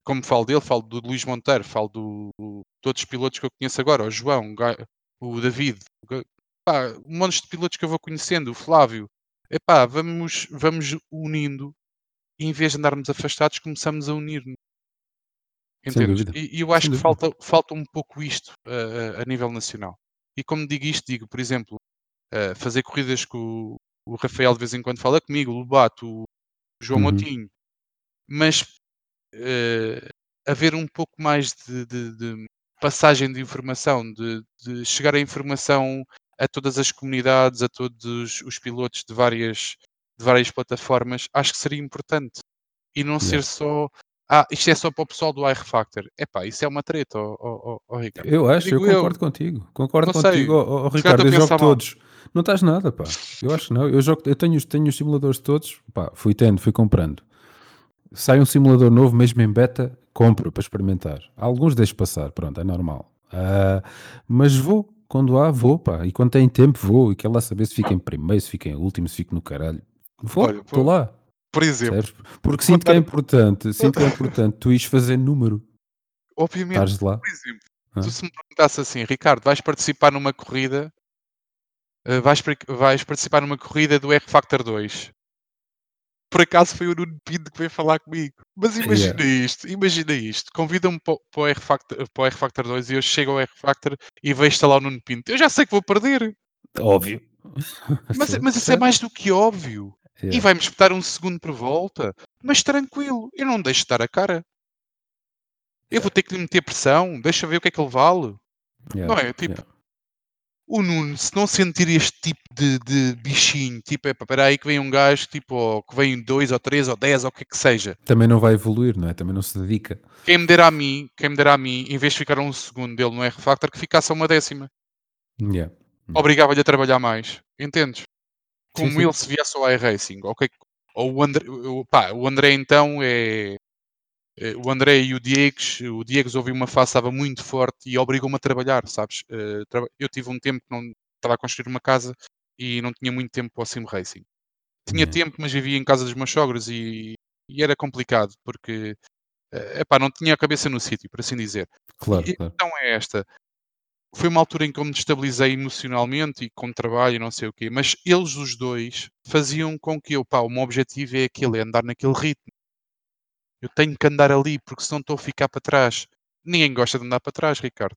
Como falo dele, falo do Luís Monteiro, falo do, do- de outros pilotos que eu conheço agora, o João, o David, pá, um monte de pilotos que eu vou conhecendo, o Flávio. Epá, vamos, vamos unindo e em vez de andarmos afastados, começamos a unir-nos. E, e eu acho Sem que dúvida. falta, falta um pouco isto a, a- nível nacional. E como digo isto, digo, por exemplo, eh, fazer corridas que o, o Rafael de vez em quando fala comigo, o Lobato, o João Uhum. Moutinho, mas eh, haver um pouco mais de, de- de passagem de informação, de, de chegar a informação a todas as comunidades, a todos os pilotos de várias, de várias plataformas, acho que seria importante. E não ser Yeah. só, ah, isto é só para o pessoal do iRefactor. Epá, isso é uma treta, ó- ó- ó, Ricardo. Eu acho, eu eu. concordo contigo. Concordo sei. contigo, ó- ó, Se calhar Ricardo. Eu jogo mal. todos. Não estás nada, pá. Eu acho que não. Eu, jogo, eu tenho, os- tenho os simuladores todos. Pá, fui tendo, fui comprando. Sai um simulador novo, mesmo em beta, compro para experimentar. Alguns deixo passar, pronto, é normal. Ah, mas vou, quando há, vou, pá. E quando tem tempo, vou. E quero lá saber se fica em primeiro, se fica em último, se fico no caralho. Vou, estou lá. Por exemplo, Percebes? Porque sinto que é importante, sinto que é importante tu ires fazer número. obviamente, Estares lá. por exemplo, hã? tu se me perguntasse assim, Ricardo, vais participar numa corrida, eh, vais, vais participar numa corrida do R-Factor 2. Por acaso foi o Nuno Pinto que veio falar comigo. Mas imagina Yeah. isto, imagina isto. Convida-me para, o- para o R-Factor, para o R-Factor 2 e eu chego ao R-Factor e vejo-te lá o Nuno Pinto. Eu já sei que vou perder. Óbvio. Mas, mas isso é mais do que óbvio. E Yeah. vai-me espetar um segundo por volta. Mas tranquilo, eu não deixo de dar a cara. Eu vou Yeah. ter que lhe meter pressão. Deixa ver o que é que ele vale. Não é? Tipo, o Nuno, se não sentir este tipo de, de bichinho, tipo, é para aí que vem um gajo, tipo, ou que vem dois ou três ou dez ou o que é que seja. Também não vai evoluir, não é? Também não se dedica. Quem me dera a mim, quem me dera a mim, em vez de ficar um segundo dele no R-Factor, que ficasse a uma décima. Yeah. Obrigava-lhe a trabalhar mais. Entendes? Como sim. ele se viesse ao iRacing. ok? Ou o André, pá, o André então é. eh, o André e o Diego, o Diego ouviu uma fase estava muito forte e obrigou-me a trabalhar, sabes? Eh, eu tive um tempo que não estava a construir uma casa e não tinha muito tempo para o sim racing. Tinha Yeah. tempo, mas vivia em casa dos meus sogros e, e era complicado porque eh, epá, não tinha a cabeça no sítio, por assim dizer. Claro, E claro. questão é esta. Foi uma altura em que eu me destabilizei emocionalmente e com trabalho e não sei o quê, mas eles os dois faziam com que eu, pá, o meu objetivo é aquele, é andar naquele ritmo. Eu tenho que andar ali, porque senão estou a ficar para trás. Ninguém gosta de andar para trás, Ricardo.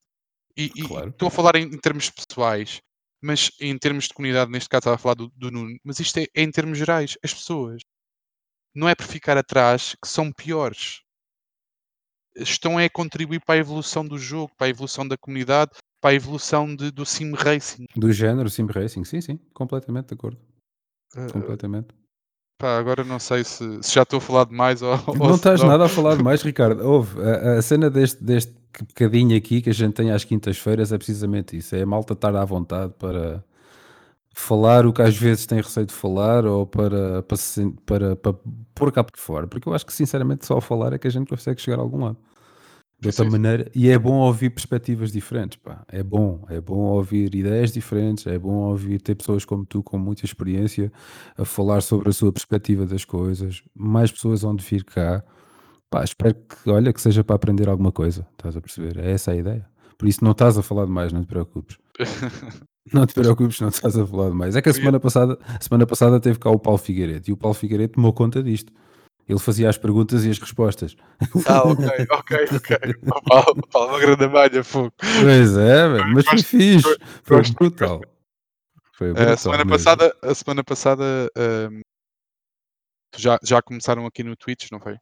E Claro. estou a falar em, em termos pessoais, mas em termos de comunidade, neste caso estava a falar do, do Nuno, mas isto é, é em termos gerais. As pessoas não é por ficar atrás que são piores. Estão é a contribuir para a evolução do jogo, para a evolução da comunidade, para a evolução de- do sim racing. Do género Sim Racing, sim, sim, completamente de acordo. Uh, Completamente. pá, agora não sei se, se já estou a falar demais ou, ou Não estás nada a falar mais, Ricardo. Houve a, a cena deste, deste bocadinho aqui que a gente tem às quintas-feiras é precisamente isso: é a malta estar à vontade para falar o que às vezes tem receio de falar ou para, para, para, para pôr cá por fora. Porque eu acho que sinceramente só ao falar é que a gente consegue chegar a algum lado. De outra Sim, sim. maneira, e é bom ouvir perspectivas diferentes, pá. É bom, é bom ouvir ideias diferentes, é bom ouvir ter pessoas como tu com muita experiência a falar sobre a sua perspectiva das coisas, mais pessoas onde vir cá. Pá, espero que, olha, que seja para aprender alguma coisa, estás a perceber? É essa a ideia. Por isso não estás a falar demais, não te preocupes. Não te preocupes, não estás a falar demais. É que a semana passada, a semana passada teve cá o Paulo Figueiredo e o Paulo Figueiredo tomou conta disto. Ele fazia as perguntas e as respostas. Ah, ok, ok, ok. O Paulo, Paulo, uma grande malha, fogo. Pois é, velho, mas foi fixe. Foi gosto- brutal. Foi A brutal. semana mesmo. passada, a semana passada ahm, já, já começaram aqui no Twitch, não foi?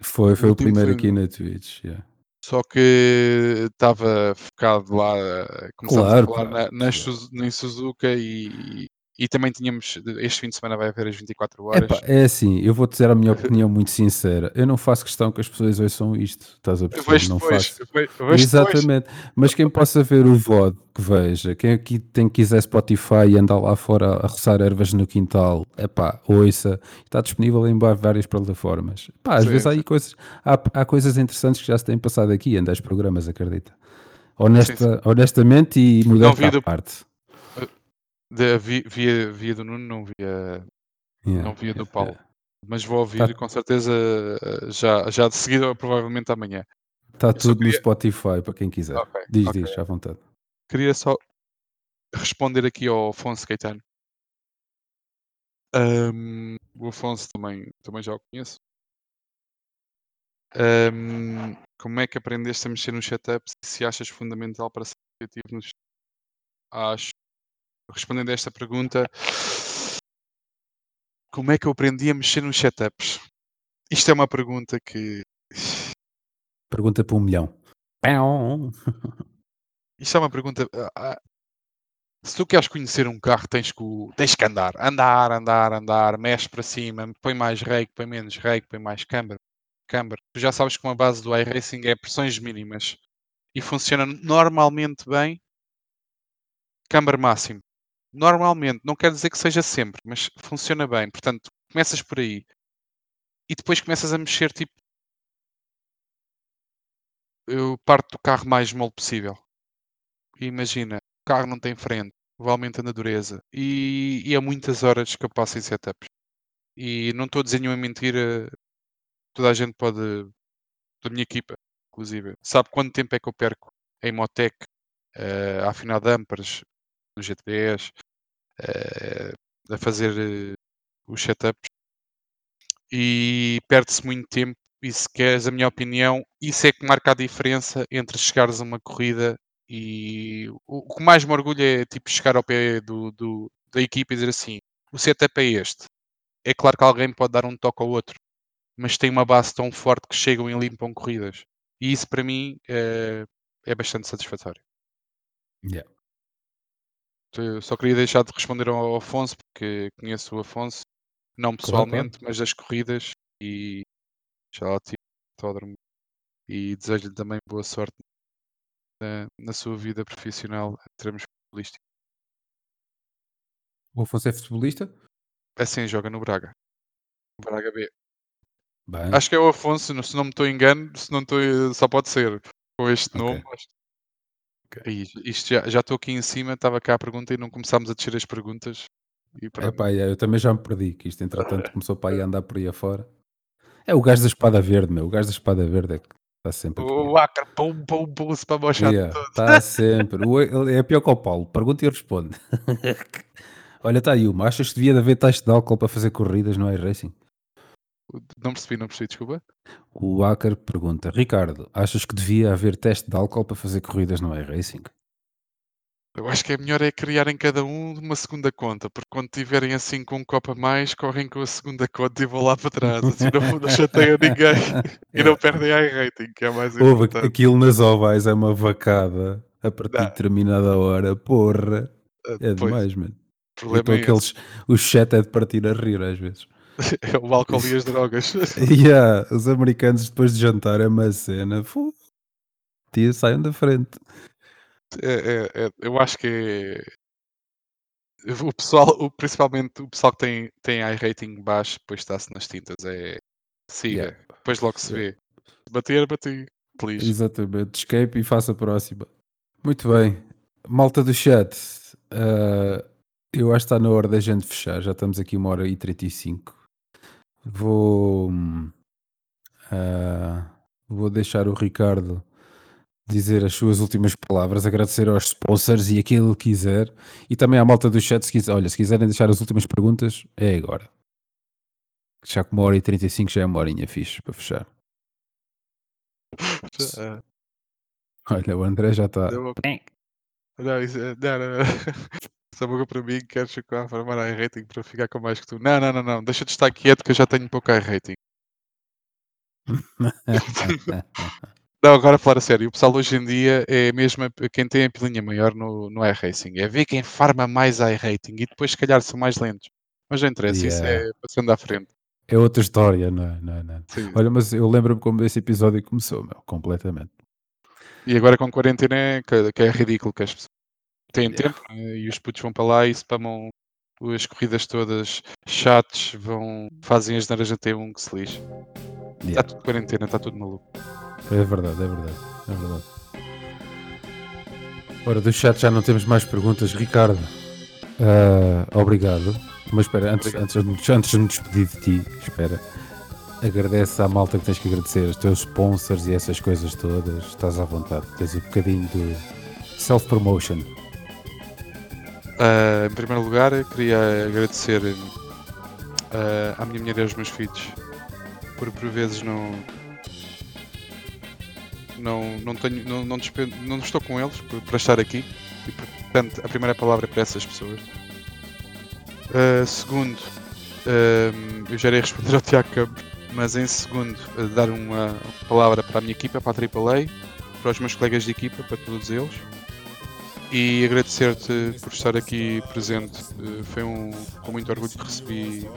Foi, foi o primeiro aqui no- na Twitch. yeah. Só que estava focado lá, eh, começámos Claro, a falar na, claro. Suzu- em Suzuka e, e também tínhamos, este fim de semana vai haver as 24 horas. Epá, é assim, eu vou-te dizer a minha opinião muito sincera. Eu não faço questão que as pessoas ouçam isto, estás a Eu perceber? vejo Não depois, faço. vejo depois. Exatamente, mas quem possa ver o VOD, que veja, quem aqui tem quiser Spotify e andar lá fora a roçar ervas no quintal, epá, ouça, está disponível em várias plataformas. Pá, às Sim, vezes há, coisas, há, há coisas interessantes que já se têm passado aqui em 10 programas, acredita. Honesta, honestamente e modesta vi à do- parte. De- vi- via, via do Nuno, não via, Yeah, não via do Paulo. yeah. Mas vou ouvir Tá- com certeza eh, já, já de seguida ou provavelmente amanhã. Está tudo no queria- Spotify para quem quiser. Ok, diz, ok. diz, à vontade. Queria só responder aqui ao Afonso Caetano. Ahm, o Afonso também, também já o conheço. Ahm, como é que aprendeste a mexer nos setups se achas fundamental para ser criativo nos Acho. Respondendo a esta pergunta, como é que eu aprendi a mexer nos setups? Isto é uma pergunta que. Pergunta para um milhão. Isto é uma pergunta. ah, ah, Se tu queres conhecer um carro, tens que, tens que andar. Andar, andar, andar. Mexe para cima. Põe mais rake, põe menos rake, põe mais câmara. câmara. Tu já sabes que uma base do iRacing é pressões mínimas. E funciona normalmente bem. Câmara máximo. Normalmente. Não quer dizer que seja sempre, mas funciona bem. Portanto, começas por aí. E depois começas a mexer tipo. Eu parto do carro mais mole possível. E imagina, o carro não tem frente, vou aumentando a dureza. E, e há muitas horas que eu passo em setups. E não estou a dizer nenhuma mentira. Toda a gente pode, da minha equipa, inclusive, sabe quanto tempo é que eu perco em Motec, eh, a afinar dampers, no GTDs, eh, a fazer eh, os setups. E perde-se muito tempo. E se queres a minha opinião, isso é que marca a diferença entre chegares a uma corrida e o, que mais me orgulha é tipo chegar ao pé do, do- da equipa e dizer assim: o setup é este. É claro que alguém pode dar um toque ao outro, mas tem uma base tão forte que chegam e limpam corridas. E isso para mim é, é bastante satisfatório. Yeah. Eu só queria deixar de responder ao Afonso, porque conheço o Afonso, não pessoalmente, mas das corridas e já lá tive autódromo. E desejo-lhe também boa sorte na, na sua vida profissional em termos futebolísticos. O Afonso é futebolista? Assim joga no Braga. Braga B. Bem, Acho que é o Afonso, se não me estou engano, se não estou, só pode ser com este Ok. nome. acho- Isto já já estou aqui em cima, estava cá a pergunta e não começámos a descer as perguntas. E pronto. eu também já me perdi, que isto entretanto começou para aí a andar por aí afora. É o gajo da espada verde, meu. O gajo da espada verde é que está sempre aqui. O Acre, pum, pum, pum, se para chat Yeah, todo. Está sempre. O- é pior que o Paulo. Pergunta e responde. Olha, está aí uma. Achas que devia de haver teste de álcool para fazer corridas no iRacing? Não percebi, não percebi, desculpa. O Acker pergunta: Ricardo, achas que devia haver teste de álcool para fazer corridas no iRacing? Eu acho que é melhor é criarem cada um uma segunda conta, porque quando tiverem assim com um copo a mais, correm com a segunda conta e vão lá para trás. Assim não, não chateiam ninguém e não perdem a rating, que é mais Houve importante. aquilo nas ovais é uma vacada a partir Não. de determinada hora. Porra, Ah, é pois, demais, mano. problema Então é esse. aqueles, o chat é de partir a rir às vezes. É o álcool e as drogas. Yeah, os americanos depois de jantar é uma cena. Tia, saiam da frente. É, é- é- eu acho que é... o pessoal, o- principalmente o pessoal que tem, tem iRating baixo, depois está-se nas tintas. É siga, Yeah. depois logo se vê. Bater, bati. Please. Exatamente, escape e faça a próxima. Muito bem, malta do chat, ah, eu acho que está na hora da gente fechar. Já estamos aqui uma hora e 35. Vou, ah, vou deixar o Ricardo dizer as suas últimas palavras, agradecer aos sponsors e aquilo que quiser. E também à malta do chat, se quiser, olha, se quiserem deixar as últimas perguntas, é agora. Já que uma hora e 35 já é uma horinha fixe para fechar. Ah, Olha, o André já está. deu uma- Não, isso, é- não, não, não. Essa boca para mim, queres ficar a formar iRating para ficar com mais que tu. Não, não, não, não. Deixa de estar quieto que eu já tenho pouco iRating. Não, agora a falar a sério, o pessoal hoje em dia é mesmo quem tem a pilinha maior no, no iRacing. É ver quem farma mais iRating e depois, se calhar, são mais lentos. Mas não interessa, isso Yeah. é passando à frente. É outra história, não é? Não, é, não. é. Olha, mas eu lembro-me como esse episódio começou, meu, completamente. E agora com quarentena é, que, que é ridículo que as pessoas têm Yeah. tempo né, e os putos vão para lá e spamam as corridas todas, chats, vão, fazem as neiras até um que se lixe. Está Yeah. tudo quarentena, está tudo maluco. É verdade, é verdade, é verdade. Ora, do chat já não temos mais perguntas. Ricardo, ah, obrigado. Mas espera, antes, Obrigado. antes, de, me- antes de me despedir de ti, espera. Agradece à malta que tens que agradecer, os teus sponsors e essas coisas todas. Estás à vontade, tens um bocadinho de self-promotion. Ah, em primeiro lugar, queria agradecer ah, à minha mulher e aos meus filhos por por vezes não não não tenho não, não, despendo- não estou com eles para estar aqui e portanto a primeira palavra é para essas pessoas. Ah, segundo, eu já irei responder ao Tiago Campos, mas em segundo dar uma palavra para a minha equipa, para a AAA, para os meus colegas de equipa, para todos eles e agradecer-te por estar aqui presente. Eh, Foi um, com muito orgulho que recebi,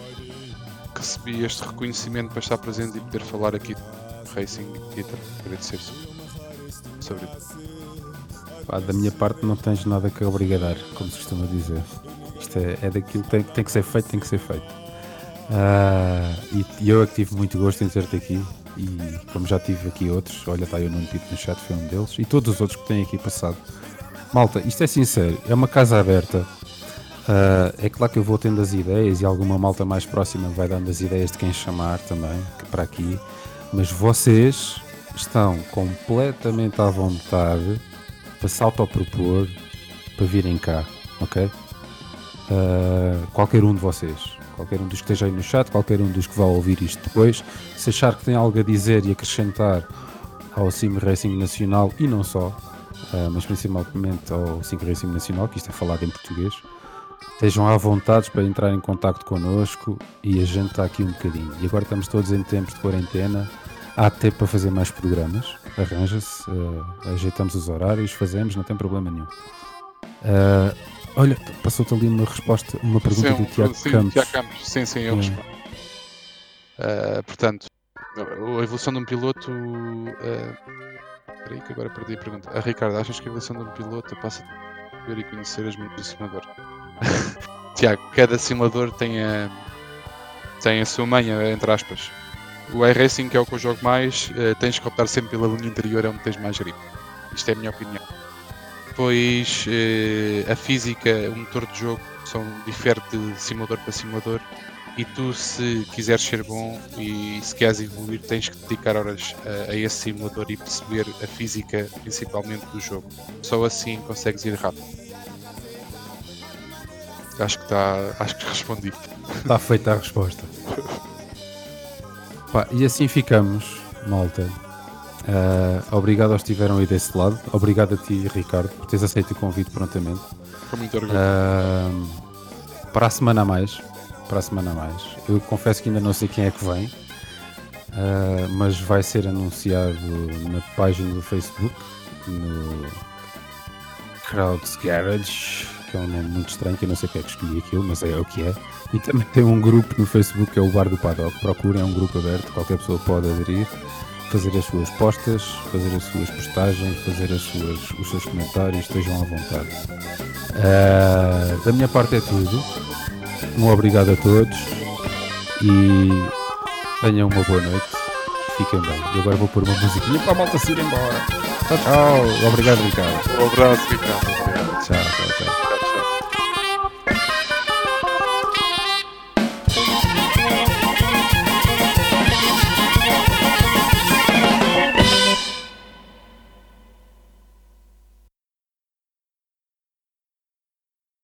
que recebi este reconhecimento para estar presente e poder falar aqui de Racing e te agradecer sobre. Pá, da minha parte não tens nada que obrigadar, como se costuma dizer. Isto é, é daquilo que tem, tem que ser feito, tem que ser feito. Ah, e, e eu é que tive muito gosto em ter-te aqui. E como já tive aqui outros, olha, está aí o Nuno Pito no chat, foi um deles. E todos os outros que têm aqui passado. Malta, isto é sincero, é uma casa aberta. Ah, é claro que eu vou tendo as ideias e alguma malta mais próxima vai dando as ideias de quem chamar também, para aqui. Mas vocês estão completamente à vontade para se autopropor para virem cá, ok? Ah, qualquer um de vocês, qualquer um dos que esteja aí no chat, qualquer um dos que vá ouvir isto depois, se achar que tem algo a dizer e acrescentar ao Sim Racing Nacional e não só, ah, mas principalmente ao Racing Nacional, que isto é falado em português, estejam à vontade para entrar em contacto connosco e a gente está aqui um bocadinho. E agora estamos todos em tempos de quarentena, há tempo para fazer mais programas, arranja-se, ah, ajeitamos os horários, fazemos, não tem problema nenhum. Ah, olha, passou-te ali uma resposta, uma pergunta Sim, do Tiago sim, Campos. Tiago Campos. Sim, sim, eu Hum. respondo. Ah, portanto, a evolução de um piloto. ah, Espera aí que agora perdi a pergunta. Ah, Ricardo, achas que a evolução de um piloto passa a ver e conhecer as mãos do simulador? Tiago, cada simulador tem a, tem a sua manha, entre aspas. O iRacing, que é o que eu jogo mais, uh, tens que optar sempre pela linha interior, é onde tens mais grip. Isto é a minha opinião. Depois, uh, a física, o motor de jogo, são, difere de simulador para simulador. E tu, se quiseres ser bom e se queres evoluir, tens que dedicar horas a, a esse simulador e perceber a física, principalmente do jogo. Só assim consegues ir rápido. Acho que está. Acho que respondi. Está feita a resposta. Pá, e assim ficamos, malta. Uh, obrigado aos que estiveram aí desse lado. Obrigado a ti, Ricardo, por teres aceito o convite prontamente. Com muito orgulho. Uh, para a semana a mais. Para a semana mais. Eu confesso que ainda não sei quem é que vem. Uh, mas vai ser anunciado na página do Facebook, no Crowds Garage, que é um nome muito estranho, que eu não sei porque é que escolhi aquilo, mas é o que é. E também tem um grupo no Facebook que é o Bar do Paddock. Procurem, é um grupo aberto, qualquer pessoa pode aderir, fazer as suas postas, fazer as suas postagens, fazer as suas, os seus comentários, estejam à vontade. Uh, da minha parte é tudo. Um obrigado a todos e tenham uma boa noite. Fiquem bem. E agora vou pôr uma musiquinha para a malta se ir embora. Tchau, tchau. Obrigado, Ricardo. Um abraço, Ricardo. Obrigado. Tchau.